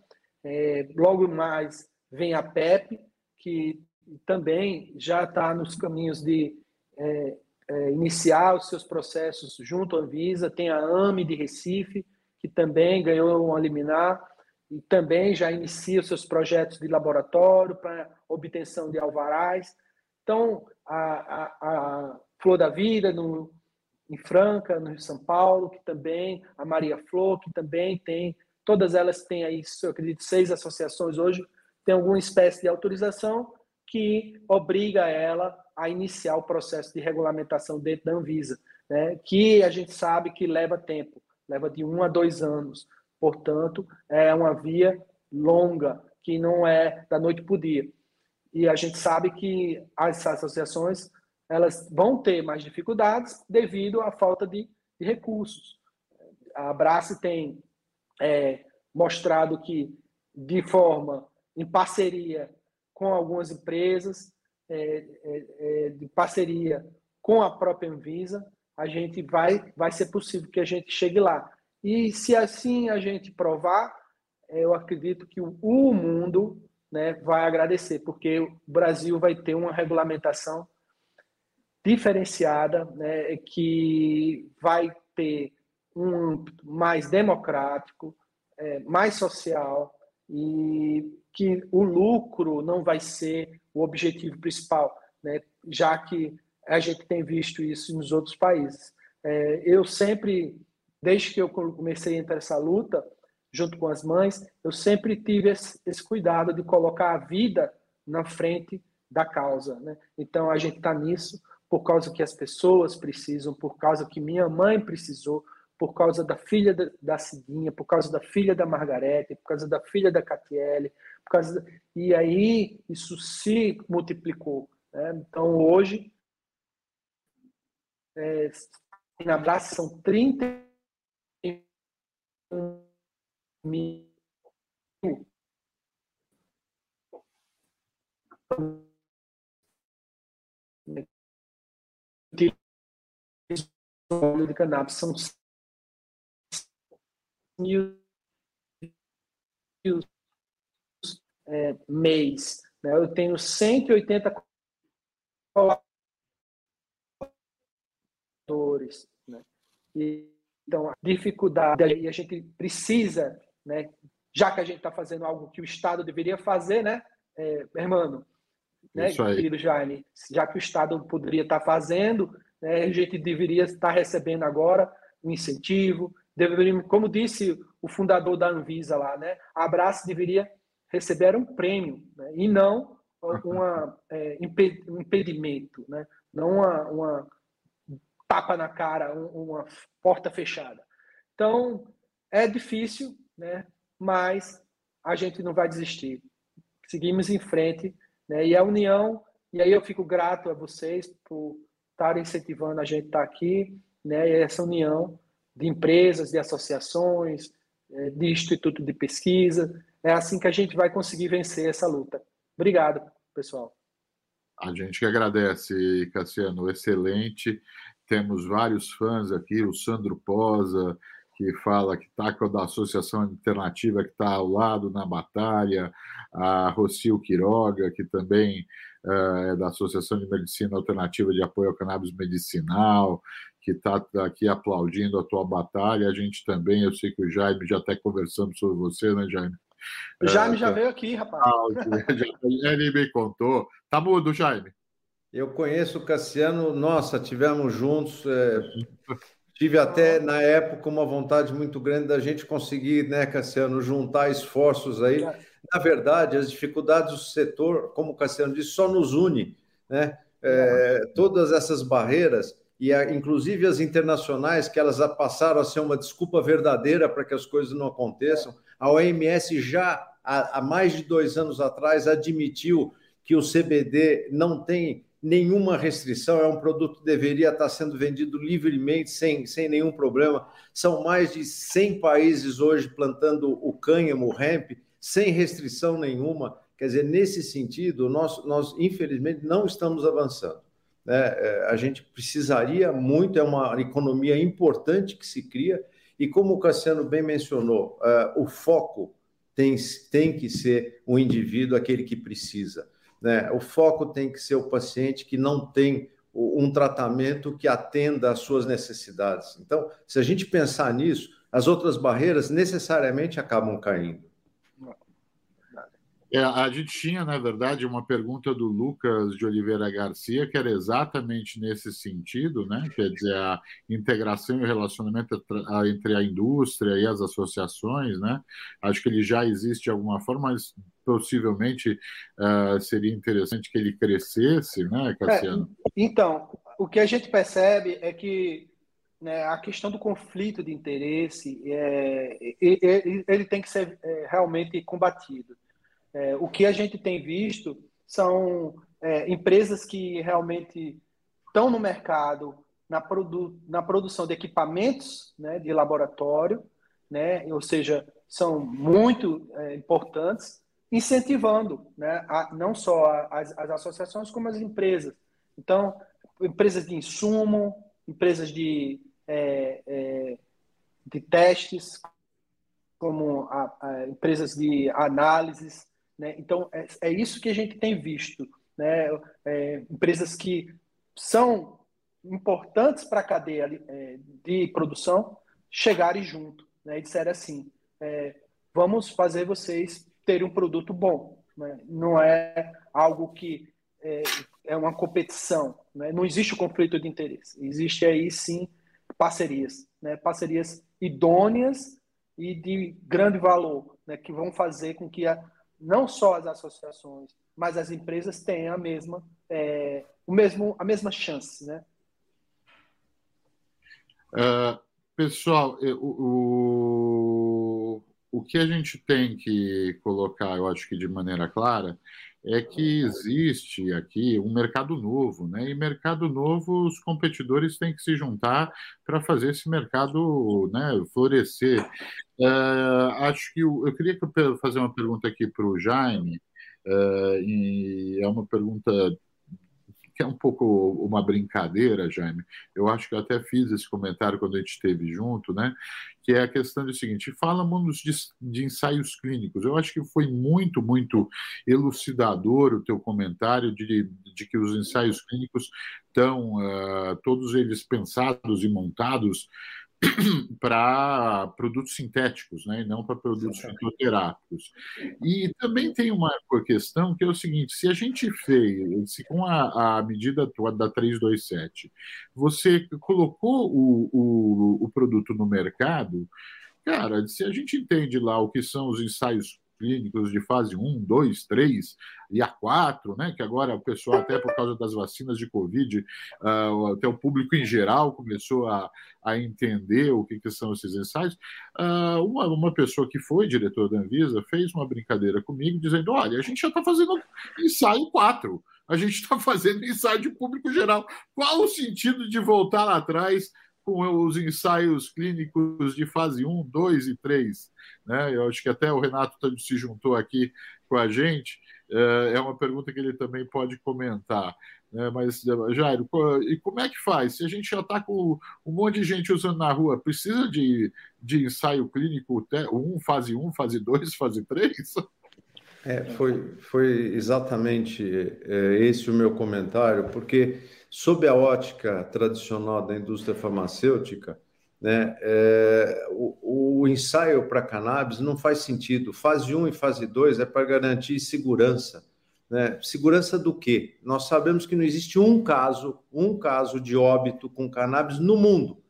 É, logo mais vem a PEP, que também já está nos caminhos de é, é, iniciar os seus processos junto à Anvisa. Tem a AME de Recife, que também ganhou um liminar e também já inicia os seus projetos de laboratório para obtenção de alvarás. Então, a, a, a Flor da Vida, no, em Franca, no Rio São Paulo, que também, a Maria Flor, que também tem, todas elas têm aí, eu acredito, seis associações hoje, tem alguma espécie de autorização que obriga ela a iniciar o processo de regulamentação dentro da Anvisa, né? que a gente sabe que leva tempo leva de um a dois anos. Portanto, é uma via longa, que não é da noite para o dia. E a gente sabe que as associações elas vão ter mais dificuldades devido à falta de, de recursos. A Abrace tem é, mostrado que, de forma, em parceria com algumas empresas, é, é, é, de parceria com a própria Anvisa, a gente vai, vai ser possível que a gente chegue lá. E se assim a gente provar, eu acredito que o, o mundo né, vai agradecer, porque o Brasil vai ter uma regulamentação diferenciada, né, que vai ter um mais democrático, é, mais social e que o lucro não vai ser o objetivo principal, né, já que a gente tem visto isso nos outros países. É, eu sempre, desde que eu comecei a entrar nessa luta, junto com as mães, eu sempre tive esse, esse cuidado de colocar a vida na frente da causa. Né? Então, a gente está nisso por causa que as pessoas precisam, por causa que minha mãe precisou, por causa da filha da, Cidinha, por causa da filha da Margarete, por causa da filha da Catiele, por causa da... e aí isso se multiplicou. Né? Então hoje é, na abraço são 30 mil óleo de cannabis são mil é, mês. Né? Eu tenho 180 colaboradores. Né? E, então, a dificuldade, e a gente precisa, né, já que a gente está fazendo algo que o Estado deveria fazer, né, é, irmão, né, querido Jaime, já que o Estado poderia estar tá fazendo, né, a gente deveria estar recebendo agora um incentivo, deveria, como disse o fundador da Anvisa lá, né, a Abraço deveria receber um prêmio, né, e não uma, é, impedimento, né, não uma, uma tapa na cara, uma porta fechada. Então, é difícil, né, mas a gente não vai desistir. Seguimos em frente, né, e a união, e aí eu fico grato a vocês por estar incentivando a gente estar aqui, né, essa união de empresas, de associações, é, de instituto de pesquisa. É assim que a gente vai conseguir vencer essa luta. Obrigado, pessoal. A gente que agradece, Cassiano, excelente. Temos vários fãs aqui, o Sandro Posa, que fala que está com a da Associação Alternativa, que está ao lado na batalha, a Rocio Quiroga, que também uh, é da Associação de Medicina Alternativa de Apoio ao Cannabis Medicinal, que está aqui aplaudindo a tua batalha. A gente também, eu sei que o Jaime já até conversando sobre você, né, Jaime? O Jaime uh, já veio aqui, rapaz. Ah, ele me contou. Tá mudo, Jaime? Eu conheço o Cassiano, nossa, tivemos juntos. É, tive até na época uma vontade muito grande da gente conseguir, né, Cassiano, juntar esforços aí. Na verdade, as dificuldades do setor, como o Cassiano disse, só nos une, né? É, todas essas barreiras e a, inclusive as internacionais que elas passaram a ser uma desculpa verdadeira para que as coisas não aconteçam. A OMS já há, há mais de dois anos atrás admitiu que o CBD não tem nenhuma restrição, é um produto que deveria estar sendo vendido livremente, sem, sem nenhum problema. São mais de 100 países hoje plantando o cânhamo, o hemp, sem restrição nenhuma. Quer dizer, nesse sentido, nós, nós infelizmente não estamos avançando. Né? É, a gente precisaria muito, é uma economia importante que se cria, e como o Cassiano bem mencionou, uh, o foco tem, tem que ser o indivíduo, aquele que precisa. Né? O foco tem que ser o paciente que não tem um tratamento que atenda às suas necessidades. Então, se a gente pensar nisso, as outras barreiras necessariamente acabam caindo. É, a gente tinha, na verdade, uma pergunta do Lucas de Oliveira Garcia, que era exatamente nesse sentido, né? quer dizer, a integração e o relacionamento entre a indústria e as associações. Né? Acho que ele já existe de alguma forma, mas possivelmente uh, seria interessante que ele crescesse, né, Cassiano? É, então, o que a gente percebe é que né, a questão do conflito de interesse é, ele, ele tem que ser é, realmente combatido. É, o que a gente tem visto são é, empresas que realmente estão no mercado na, produ na produção de equipamentos né, de laboratório, né, ou seja, são muito é, importantes, incentivando, né, a, não só as, as associações, como as empresas. Então, empresas de insumo, empresas de, é, é, de testes, como a, a, empresas de análises. Né? Então, é, é, isso que a gente tem visto. Né? É, empresas que são importantes para a cadeia é, de produção chegarem junto né? e disserem assim, é, vamos fazer vocês terem um produto bom. Né? Não é algo que é, é uma competição, né? não existe o conflito de interesse. Existe aí, sim, parcerias, né? parcerias idôneas e de grande valor, né? que vão fazer com que a, não só as associações, mas as empresas tenham a mesma, é, o mesmo, a mesma chance. Né? Uh, pessoal, o, o, o que a gente tem que colocar, eu acho que de maneira clara, é que existe aqui um mercado novo, né? E mercado novo, os competidores têm que se juntar para fazer esse mercado né, florescer. Uh, acho que eu, eu queria fazer uma pergunta aqui para o Jaime, uh, e é uma pergunta que é um pouco uma brincadeira, Jaime. Eu acho que eu até fiz esse comentário quando a gente esteve junto, né? Que é a questão do seguinte: falamos de, de ensaios clínicos. Eu acho que foi muito, muito elucidador o teu comentário de, de que os ensaios clínicos estão uh, todos eles pensados e montados para produtos sintéticos, né, e não para produtos fitoterápicos. E também tem uma questão que é o seguinte: se a gente fez, se com a, a medida da 327, você colocou o, o, o produto no mercado, cara, se a gente entende lá o que são os ensaios clínicos de fase 1, 2, 3 e a 4, né, que agora o pessoal, até por causa das vacinas de Covid, uh, até o público em geral começou a, a entender o que, que são esses ensaios. Uh, uma, uma pessoa que foi diretor da Anvisa fez uma brincadeira comigo, dizendo: olha, a gente já está fazendo ensaio 4 a gente está fazendo ensaio de público geral. Qual o sentido de voltar lá atrás com os ensaios clínicos de fase 1, 2 e 3? Né? Eu acho que até o Renato se juntou aqui com a gente. É, é uma pergunta que ele também pode comentar. Né? Mas, Jairo, e como é que faz? Se a gente já está com um monte de gente usando na rua, precisa de, de ensaio clínico 1, fase 1, fase 2, fase 3? É, foi, foi exatamente é, esse o meu comentário, porque, sob a ótica tradicional da indústria farmacêutica, né? É, o, o, ensaio para cannabis não faz sentido. Fase 1 e fase 2 é para garantir segurança. Né? Segurança do quê? Nós sabemos que não existe um caso, um caso de óbito com cannabis no mundo.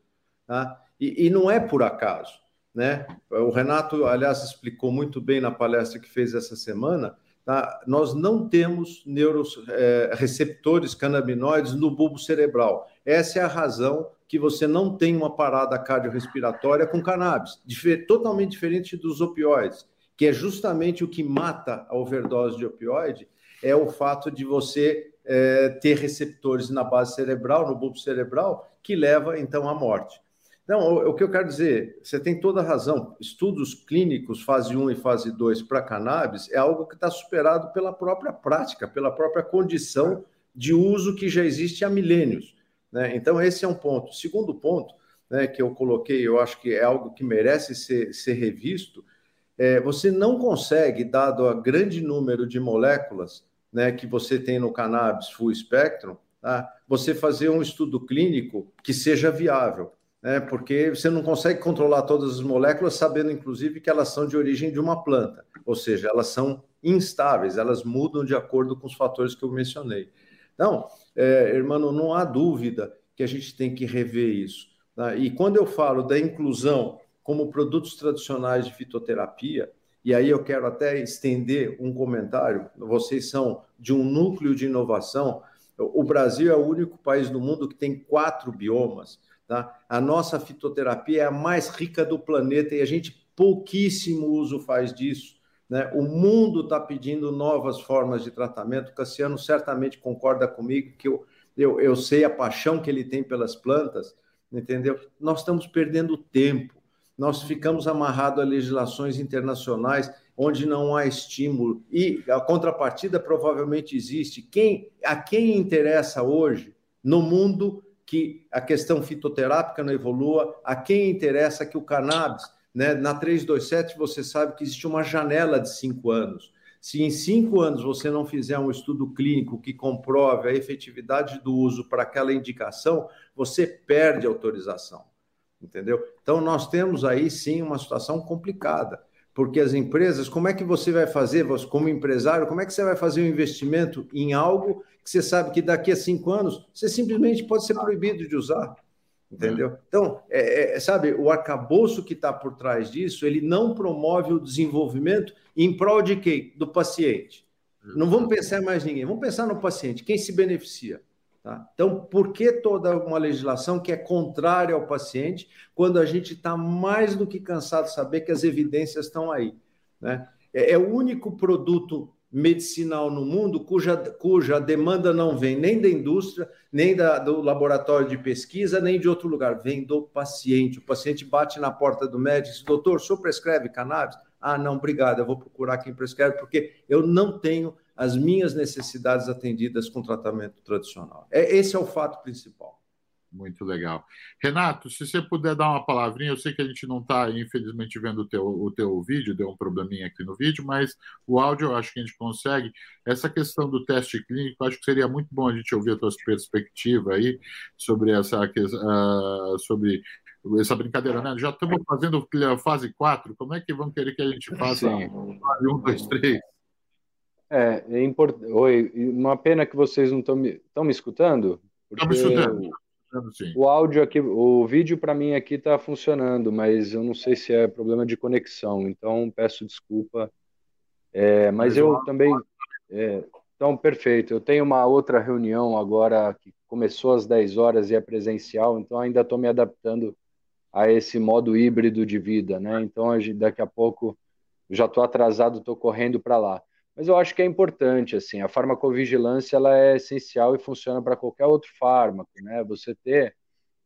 Tá? E, e não é por acaso. Né? O Renato, aliás, explicou muito bem na palestra que fez essa semana. Tá? Nós não temos neuroreceptores é, canabinoides no bulbo cerebral. Essa é a razão que você não tem uma parada cardiorrespiratória com cannabis, totalmente diferente dos opioides, que é justamente o que mata a overdose de opioide, é o fato de você é, ter receptores na base cerebral, no bulbo cerebral, que leva então à morte. Então, o, o, que eu quero dizer, você tem toda a razão. Estudos clínicos, fase 1 e fase 2 para cannabis, é algo que está superado pela própria prática, pela própria condição de uso que já existe há milênios. Né? Então, esse é um ponto. Segundo ponto, né, que eu coloquei, eu acho que é algo que merece ser, ser revisto, é, você não consegue, dado o grande número de moléculas né, que você tem no cannabis full spectrum, tá, você fazer um estudo clínico que seja viável. Né, porque você não consegue controlar todas as moléculas, sabendo, inclusive, que elas são de origem de uma planta, ou seja, elas são instáveis, elas mudam de acordo com os fatores que eu mencionei. Então, é, irmão, não há dúvida que a gente tem que rever isso. Tá? E quando eu falo da inclusão como produtos tradicionais de fitoterapia, e aí eu quero até estender um comentário, vocês são de um núcleo de inovação, o Brasil é o único país do mundo que tem quatro biomas. Tá? A nossa fitoterapia é a mais rica do planeta e a gente pouquíssimo uso faz disso. Né? O mundo está pedindo novas formas de tratamento. O Cassiano certamente concorda comigo que eu, eu, eu sei a paixão que ele tem pelas plantas, entendeu? Nós estamos perdendo tempo. Nós ficamos amarrados a legislações internacionais onde não há estímulo e a contrapartida provavelmente existe. Quem a quem interessa hoje no mundo que a questão fitoterápica não evolua, a quem interessa que o cannabis, né, na 327 você sabe que existe uma janela de cinco anos. Se em cinco anos você não fizer um estudo clínico que comprove a efetividade do uso para aquela indicação, você perde autorização. Entendeu? Então, nós temos aí sim uma situação complicada porque as empresas, como é que você vai fazer, como empresário, como é que você vai fazer um investimento em algo que você sabe que daqui a cinco anos você simplesmente pode ser proibido de usar? Entendeu? Então, é, é, sabe, o arcabouço que está por trás disso, ele não promove o desenvolvimento em prol de quem? Do paciente. Não vamos pensar em mais ninguém, vamos pensar no paciente, quem se beneficia. Tá? Então, por que toda uma legislação que é contrária ao paciente, quando a gente está mais do que cansado de saber que as evidências estão aí? Né? É, é, o único produto medicinal no mundo cuja, cuja demanda não vem nem da indústria, nem da, do laboratório de pesquisa, nem de outro lugar, vem do paciente. O paciente bate na porta do médico e diz: Doutor, o senhor prescreve cannabis? Ah, não, obrigado, eu vou procurar quem prescreve, porque eu não tenho as minhas necessidades atendidas com tratamento tradicional. É, esse é o fato principal. Muito legal. Renato, se você puder dar uma palavrinha, eu sei que a gente não está, infelizmente, vendo o teu, o teu vídeo, deu um probleminha aqui no vídeo, mas o áudio eu acho que a gente consegue. Essa questão do teste clínico, acho que seria muito bom a gente ouvir a tua perspectiva aí sobre essa, uh, sobre essa brincadeira, né? Já estamos fazendo a fase 4, como é que vão querer que a gente faça fase 1, 2, 3? É, é importante. Oi, uma pena que vocês não estão me, estão me escutando. Estamos escutando. Sim. O áudio aqui, o vídeo para mim aqui está funcionando, mas eu não sei se é problema de conexão, então peço desculpa. É, mas, mas eu também. É, então, perfeito. Eu tenho uma outra reunião agora que começou às 10 horas e é presencial, então ainda estou me adaptando a esse modo híbrido de vida, né? Então, daqui a pouco já estou atrasado, estou correndo para lá. Mas eu acho que é importante, assim, a farmacovigilância ela é essencial e funciona para qualquer outro fármaco, né? Você ter,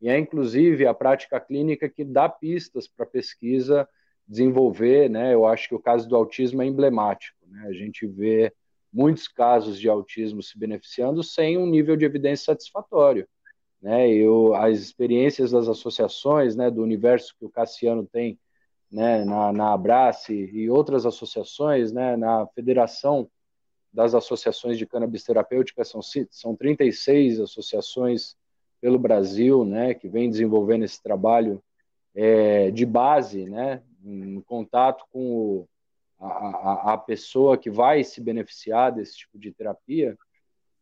e é inclusive a prática clínica que dá pistas para pesquisa desenvolver, né? Eu acho que o caso do autismo é emblemático, né? A gente vê muitos casos de autismo se beneficiando sem um nível de evidência satisfatório, né? Eu, as experiências das associações, né, do universo que o Cassiano tem né, na, na Abrace e outras associações, né, na Federação das Associações de Cannabis Terapêutica, são, são 36 associações pelo Brasil, né, que vem desenvolvendo esse trabalho é, de base, né, em contato com o, a, a, pessoa que vai se beneficiar desse tipo de terapia.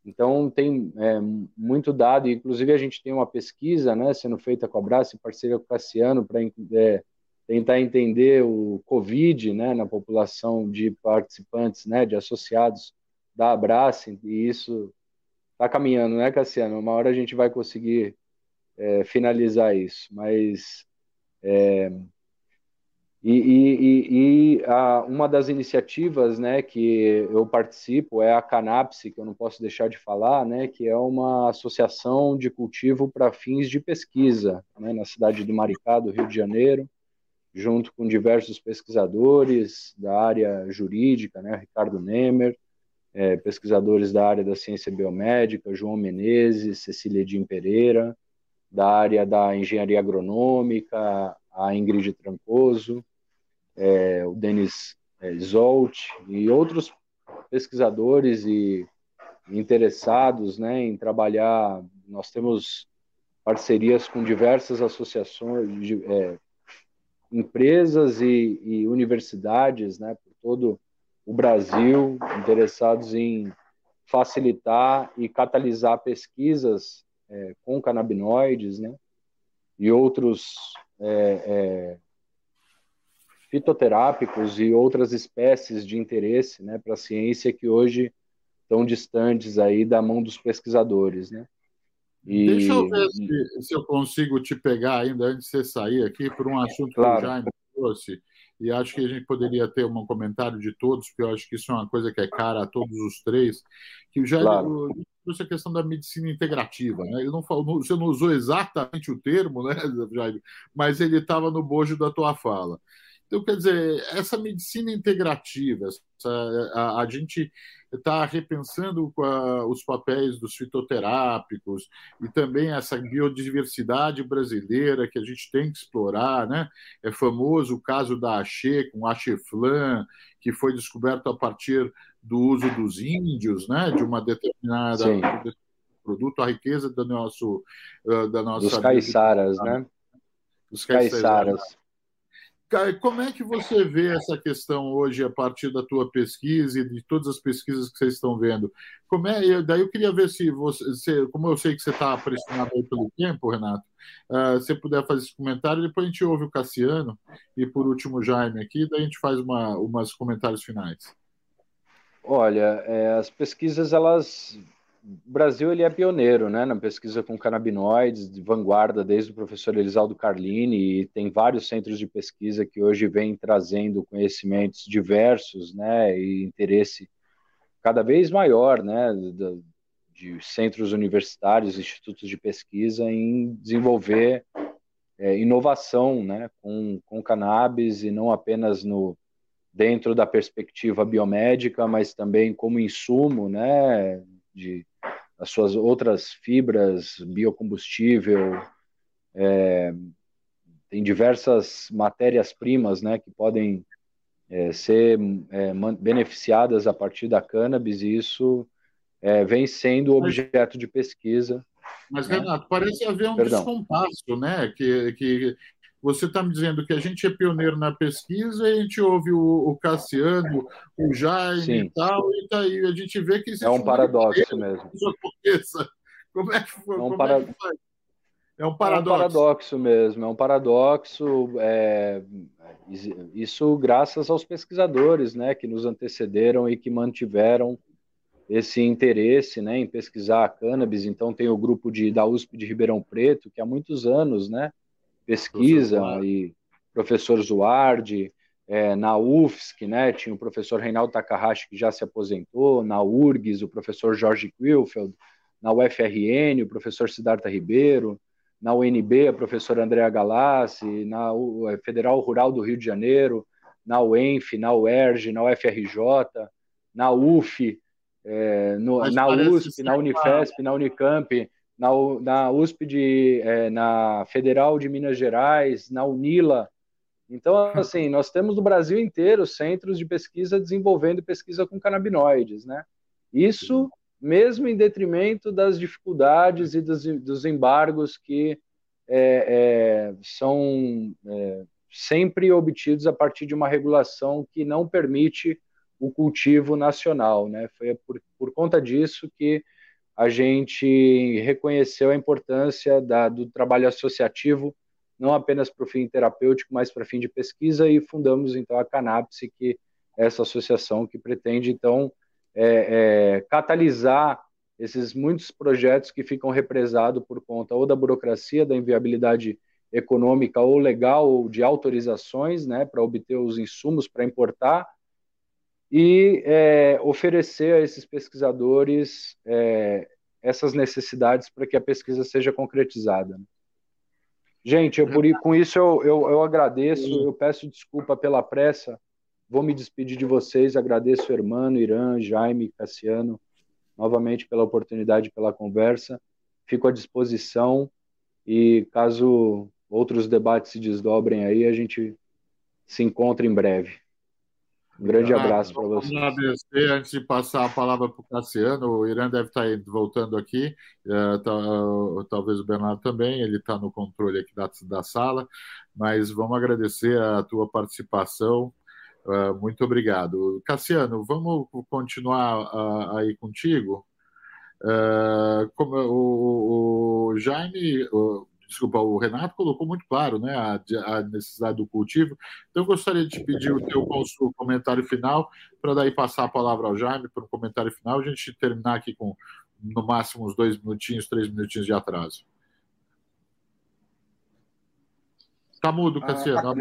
Então, tem é, muito dado, inclusive a gente tem uma pesquisa né, sendo feita com a Abraço, em parceria com o Cassiano, para é, tentar entender o Covid né, na população de participantes, né, de associados da Abrace, e isso está caminhando, né, Cassiano? Uma hora a gente vai conseguir é, finalizar isso, mas. É, e, e, e a, uma das iniciativas né, que eu participo é a Canapse, que eu não posso deixar de falar, né, que é uma associação de cultivo para fins de pesquisa né, na cidade do Maricá, do Rio de Janeiro junto com diversos pesquisadores da área jurídica, né, Ricardo Nemer, é, pesquisadores da área da ciência biomédica, João Menezes, Cecília Dim Pereira, da área da engenharia agronômica, a Ingrid Trancoso, é, o Denis é, Zolt e outros pesquisadores e interessados né, em trabalhar. Nós temos parcerias com diversas associações, de, é, empresas e, e universidades, né, por todo o Brasil, interessados em facilitar e catalisar pesquisas é, com canabinoides, né, e outros é, é, fitoterápicos e outras espécies de interesse, né, para a ciência que hoje estão distantes aí da mão dos pesquisadores, né. E... Deixa eu ver se, se, eu consigo te pegar ainda antes de você sair aqui por um assunto claro. que o Jaime trouxe. E acho que a gente poderia ter um comentário de todos, porque eu acho que isso é uma coisa que é cara a todos os três. Que o Jaime claro. trouxe a questão da medicina integrativa. Né? Ele não falou, você não usou exatamente o termo, né, Jaime? Mas ele estava no bojo da tua fala. Então, quer dizer, essa medicina integrativa, essa, a, a gente está repensando os papéis dos fitoterápicos e também essa biodiversidade brasileira que a gente tem que explorar, né? É famoso o caso da Axê com Axeflan, que foi descoberto a partir do uso dos índios, né? De uma determinada Sim. produto, a riqueza do nosso da nossa dos caiçaras, né? Dos caiçaras. Como é que você vê essa questão hoje a partir da tua pesquisa e de todas as pesquisas que vocês estão vendo? Como é, daí eu queria ver se você, como eu sei que você está pressionado pelo tempo, Renato, uh, se puder fazer esse comentário, depois a gente ouve o Cassiano e por último o Jaime aqui, daí a gente faz uma, umas comentários finais. Olha, é, as pesquisas elas o Brasil ele é pioneiro né, na pesquisa com canabinoides, de vanguarda desde o professor Elisaldo Carlini, e tem vários centros de pesquisa que hoje vêm trazendo conhecimentos diversos né, e interesse cada vez maior né, de, de centros universitários, institutos de pesquisa em desenvolver é, inovação né, com, com cannabis e não apenas no dentro da perspectiva biomédica, mas também como insumo né, de as suas outras fibras, biocombustível, é, tem diversas matérias-primas né, que podem é, ser é, beneficiadas a partir da cannabis, e isso é, vem sendo objeto de pesquisa. Mas, né? Renato, parece haver um Perdão. descompasso, né? Que, que você está me dizendo que a gente é pioneiro na pesquisa, a gente ouve o, o Cassiano, o Jaime Sim. e tal, e daí a gente vê que é um paradoxo mesmo. Como é que foi? É um, para... é, é um paradoxo. É um paradoxo mesmo, é um paradoxo. É... Isso graças aos pesquisadores, né, que nos antecederam e que mantiveram esse interesse, né, em pesquisar a cannabis. Então tem o grupo de da USP de Ribeirão Preto que há muitos anos, né, pesquisa professor e professor Zuardi, é, na UFSC, né, tinha o professor Reinaldo Takahashi que já se aposentou, na URGS, o professor Jorge Quilfeld, na UFRN, o professor Siddhartha Ribeiro, na UNB, a professora Andréa Galassi, na é, Federal Rural do Rio de Janeiro, na UENF, na UERJ, na UFRJ, na UF, é, no, na USP, na Unifesp, na Unicamp, na, na USP, de, é, na Federal de Minas Gerais, na UNILA. Então, assim, nós temos no Brasil inteiro centros de pesquisa desenvolvendo pesquisa com canabinoides, né? Isso mesmo em detrimento das dificuldades e dos, dos embargos que é, é, são é, sempre obtidos a partir de uma regulação que não permite o cultivo nacional, né? Foi por, por conta disso que a gente reconheceu a importância da, do trabalho associativo, não apenas para o fim terapêutico, mas para fim de pesquisa, e fundamos então a Canapse, que é essa associação que pretende então é, é, catalisar esses muitos projetos que ficam represados por conta ou da burocracia, da inviabilidade econômica ou legal ou de autorizações, né, para obter os insumos para importar, e é, oferecer a esses pesquisadores é, essas necessidades para que a pesquisa seja concretizada. Gente, eu, por, com isso eu, eu, eu agradeço, eu peço desculpa pela pressa, vou me despedir de vocês, agradeço Hermano, Irã, Jaime, Cassiano, novamente pela oportunidade, pela conversa, fico à disposição e caso outros debates se desdobrem aí, a gente se encontra em breve. Um grande abraço para você. Agradecer antes de passar a palavra para o Cassiano. O Irã deve estar tá voltando aqui, uh, tá, uh, talvez o Bernardo também, ele está no controle aqui da, da sala, mas vamos agradecer a tua participação. Uh, muito obrigado. Cassiano, vamos continuar aí contigo. como o, o Jaime desculpa, o Renato colocou muito claro né, a, a necessidade do cultivo. Então, eu gostaria de pedir o teu comentário final, para daí passar a palavra ao Jaime para o comentário final, a gente terminar aqui com no máximo uns dois minutinhos, três minutinhos de atraso. Está mudo, Cassiano, ah,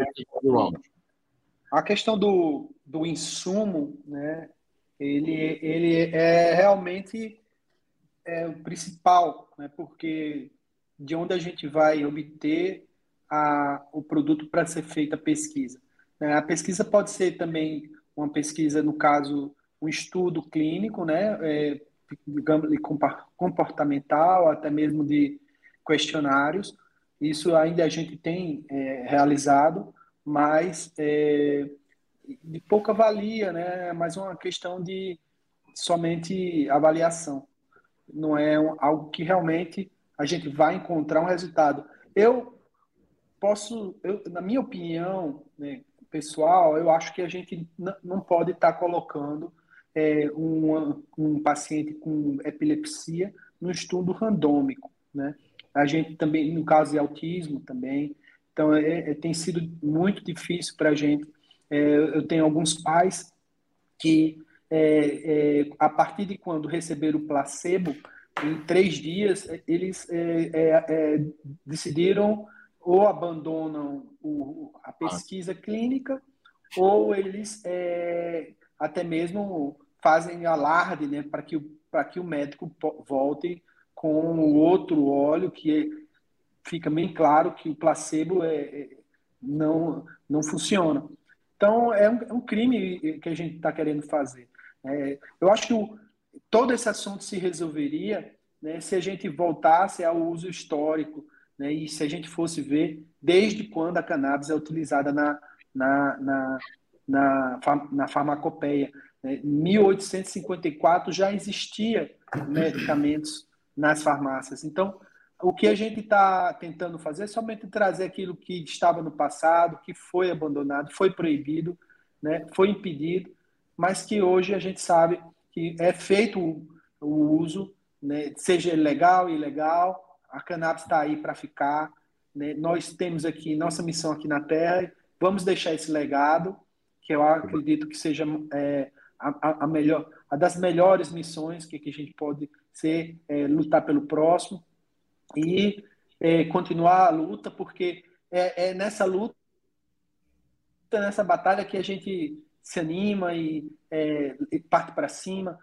a, a questão do, do insumo, né, ele, ele é realmente é o principal, né, porque de onde a gente vai obter a, o produto para ser feita a pesquisa. Né? A pesquisa pode ser também uma pesquisa, no caso, um estudo clínico, né? É, digamos, comportamental, até mesmo de questionários. Isso ainda a gente tem é, realizado, mas é, de pouca valia, né? É mais uma questão de somente avaliação. Não é algo que realmente a gente vai encontrar um resultado. Eu posso, eu, na minha opinião né, pessoal, eu acho que a gente não pode estar tá colocando é, um, um paciente com epilepsia no estudo randômico, né? A gente também, no caso de autismo também, então é, é, tem sido muito difícil para a gente. É, eu tenho alguns pais que, é, é, a partir de quando receberam o placebo, em três dias, eles é, decidiram ou abandonam o, a pesquisa clínica ou eles até mesmo fazem alarde né, para que, que o médico volte com o outro óleo que fica bem claro que o placebo é, é, não, não funciona. Então, é um, é um crime que a gente está querendo fazer. É, eu acho que o, todo esse assunto se resolveria né, se a gente voltasse ao uso histórico né, e se a gente fosse ver desde quando a cannabis é utilizada na, na, na, na, na farmacopeia. Em 1854 já existia medicamentos nas farmácias. Então, o que a gente está tentando fazer é somente trazer aquilo que estava no passado, que foi abandonado, foi proibido, né, foi impedido, mas que hoje a gente sabe que é feito o, uso, né, seja legal ilegal, a cannabis está aí para ficar. Né, nós temos aqui nossa missão aqui na Terra, vamos deixar esse legado, que eu acredito que seja é, a, a, melhor, a das melhores missões que, que a gente pode ser é, lutar pelo próximo e é, continuar a luta, porque é, é, nessa luta, nessa batalha que a gente se anima e, é, e parte para cima.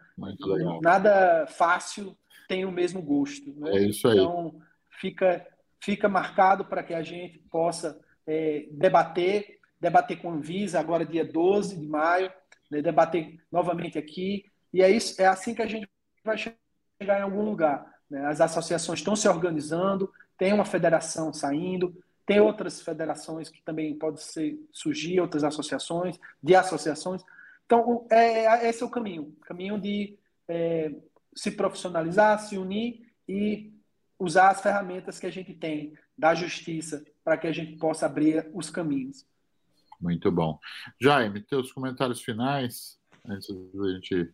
Nada fácil tem o mesmo gosto. Né? É isso aí. Então, fica, fica marcado para que a gente possa é, debater, debater com a Anvisa, agora dia 12 de maio, né, debater novamente aqui. E é, isso, é assim que a gente vai chegar em algum lugar. Né? As associações estão se organizando, tem uma federação saindo, tem outras federações que também podem ser, surgir, outras associações, de associações. Então, é, esse é o caminho, o caminho de é, se profissionalizar, se unir e usar as ferramentas que a gente tem da justiça para que a gente possa abrir os caminhos. Muito bom. Jaime, teus comentários finais, antes da gente.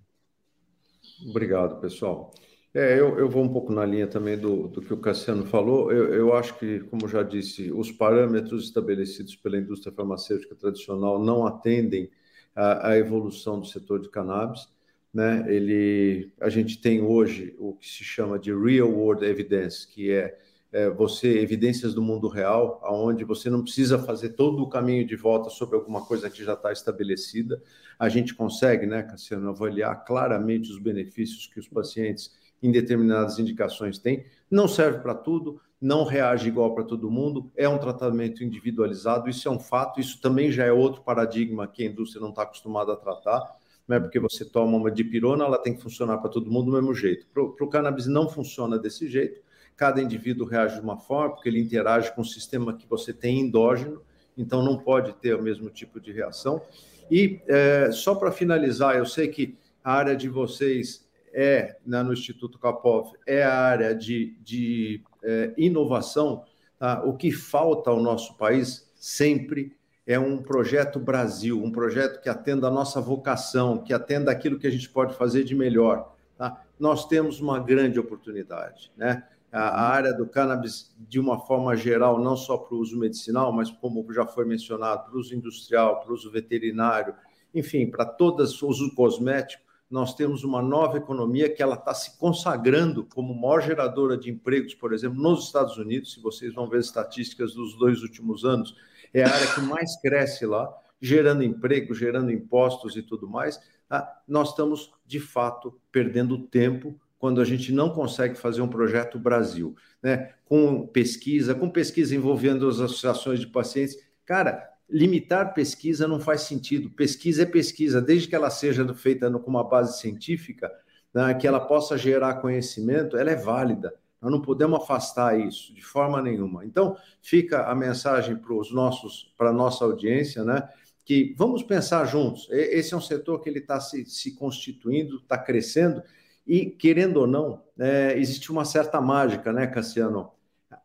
Obrigado, pessoal. É, eu, eu vou um pouco na linha também do, do que o Cassiano falou. Eu, eu acho que, como já disse, os parâmetros estabelecidos pela indústria farmacêutica tradicional não atendem à, evolução do setor de cannabis. Né? Ele, a gente tem hoje o que se chama de real world evidence, que é é, você evidências do mundo real, aonde você não precisa fazer todo o caminho de volta sobre alguma coisa que já está estabelecida. A gente consegue, né, Cassiano, avaliar claramente os benefícios que os pacientes em determinadas indicações têm. Não serve para tudo, não reage igual para todo mundo, é um tratamento individualizado, isso é um fato, isso também já é outro paradigma que a indústria não está acostumada a tratar, né, porque você toma uma dipirona, ela tem que funcionar para todo mundo do mesmo jeito. Para o cannabis não funciona desse jeito, cada indivíduo reage de uma forma, porque ele interage com o sistema que você tem endógeno, então não pode ter o mesmo tipo de reação. E é, só para finalizar, eu sei que a área de vocês é, né, no Instituto Capov, é a área de, de é, inovação. Tá? O que falta ao nosso país sempre é um projeto Brasil, um projeto que atenda a nossa vocação, que atenda aquilo que a gente pode fazer de melhor. Tá? Nós temos uma grande oportunidade, né? a área do cannabis de uma forma geral, não só para o uso medicinal, mas como já foi mencionado, para o uso industrial, para o uso veterinário, enfim, para todas o uso cosmético, nós temos uma nova economia que ela está se consagrando como maior geradora de empregos, por exemplo, nos Estados Unidos, se vocês vão ver as estatísticas dos dois últimos anos, é a área que mais cresce lá, gerando emprego, gerando impostos e tudo mais. Tá? Nós estamos, de fato, perdendo tempo quando a gente não consegue fazer um projeto Brasil, né? Com pesquisa, com pesquisa envolvendo as associações de pacientes. Cara, limitar pesquisa não faz sentido. Pesquisa é pesquisa, desde que ela seja feita com uma base científica, né, que ela possa gerar conhecimento, ela é válida. Nós não podemos afastar isso de forma nenhuma. Então, fica a mensagem para os nossos, para a nossa audiência, né? Que vamos pensar juntos. Esse é um setor que ele está se, se constituindo, está crescendo, e querendo ou não, é, existe uma certa mágica, né, Cassiano?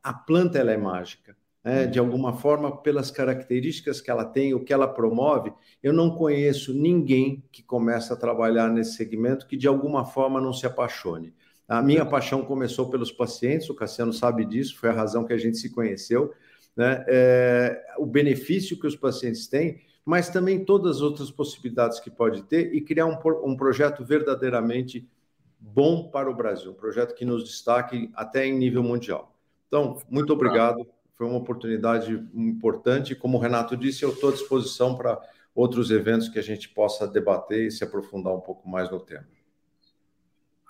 A planta ela é mágica né, de alguma forma, pelas características que ela tem, o que ela promove, eu não conheço ninguém que começa a trabalhar nesse segmento que de alguma forma não se apaixone. A minha paixão começou pelos pacientes, o Cassiano sabe disso, foi a razão que a gente se conheceu, né? É, o benefício que os pacientes têm, mas também todas as outras possibilidades que pode ter e criar um, um projeto verdadeiramente bom para o Brasil, um projeto que nos destaque até em nível mundial. Então, muito obrigado foi uma oportunidade importante. Como o Renato disse, eu estou à disposição para outros eventos que a gente possa debater e se aprofundar um pouco mais no tema.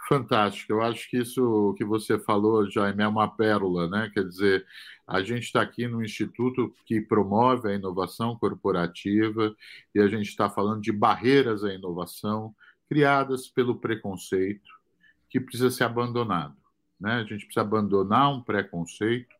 Fantástico. Eu acho que isso que você falou, Jaime, é uma pérola, né? Quer dizer, a gente está aqui no instituto que promove a inovação corporativa e a gente está falando de barreiras à inovação criadas pelo preconceito que precisa ser abandonado. Né? A gente precisa abandonar um preconceito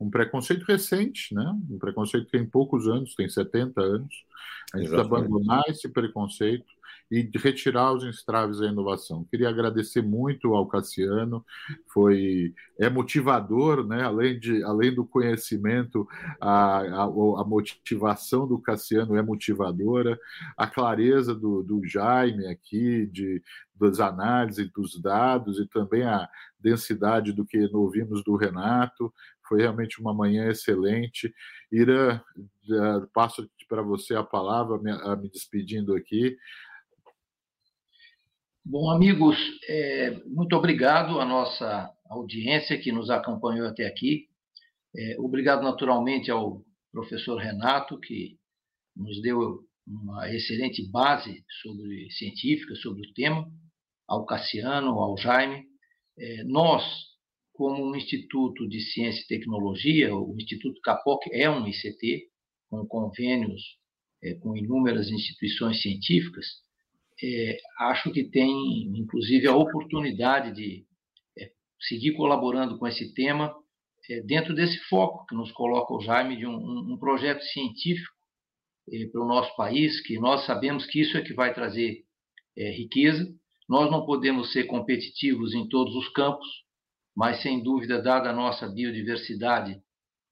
um preconceito recente, né? um preconceito que tem poucos anos, tem 70 anos. A gente precisa abandonar esse preconceito e retirar os entraves da inovação. Queria agradecer muito ao Cassiano, foi é motivador, né? além, de, além do conhecimento, a, a, a motivação do Cassiano é motivadora, a clareza do, do Jaime aqui, de, das análises, dos dados e também a densidade do que ouvimos do Renato. Foi realmente uma manhã excelente. Ira, passo para você a palavra, me, despedindo aqui. Bom, amigos, é, muito obrigado à nossa audiência que nos acompanhou até aqui. É, obrigado, naturalmente, ao professor Renato, que nos deu uma excelente base sobre científica sobre o tema, ao Cassiano, ao Jaime. É, nós, como um Instituto de Ciência e Tecnologia, o Instituto Capoc é um ICT, com convênios é, com inúmeras instituições científicas, é, acho que tem, inclusive, a oportunidade de é, seguir colaborando com esse tema é, dentro desse foco que nos coloca o Jaime de um, um projeto científico é, para o nosso país, que nós sabemos que isso é que vai trazer é, riqueza. Nós não podemos ser competitivos em todos os campos, mas sem dúvida, dada a nossa biodiversidade,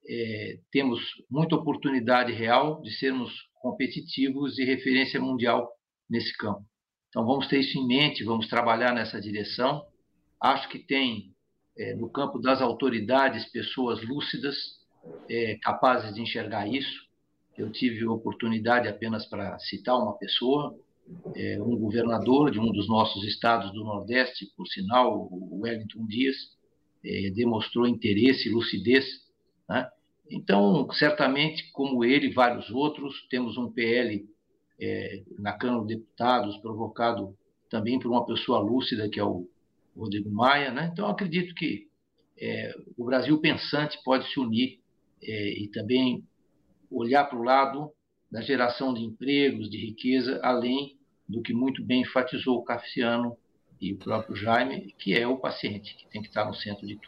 é, temos muita oportunidade real de sermos competitivos e referência mundial nesse campo. Então, vamos ter isso em mente, vamos trabalhar nessa direção. Acho que tem, é, no campo das autoridades, pessoas lúcidas, é, capazes de enxergar isso. Eu tive oportunidade, apenas para citar uma pessoa, é, um governador de um dos nossos estados do Nordeste, por sinal, o Wellington Dias, é, demonstrou interesse e lucidez. Né? Então, certamente, como ele e vários outros, temos um PL é, na Câmara dos Deputados provocado também por uma pessoa lúcida, que é o Rodrigo Maia. Né? Então, acredito que é, o Brasil pensante pode se unir e também olhar para o lado da geração de empregos, de riqueza, além do que muito bem enfatizou o Cassiano e o próprio Jaime, que é o paciente, que tem que estar no centro de tudo.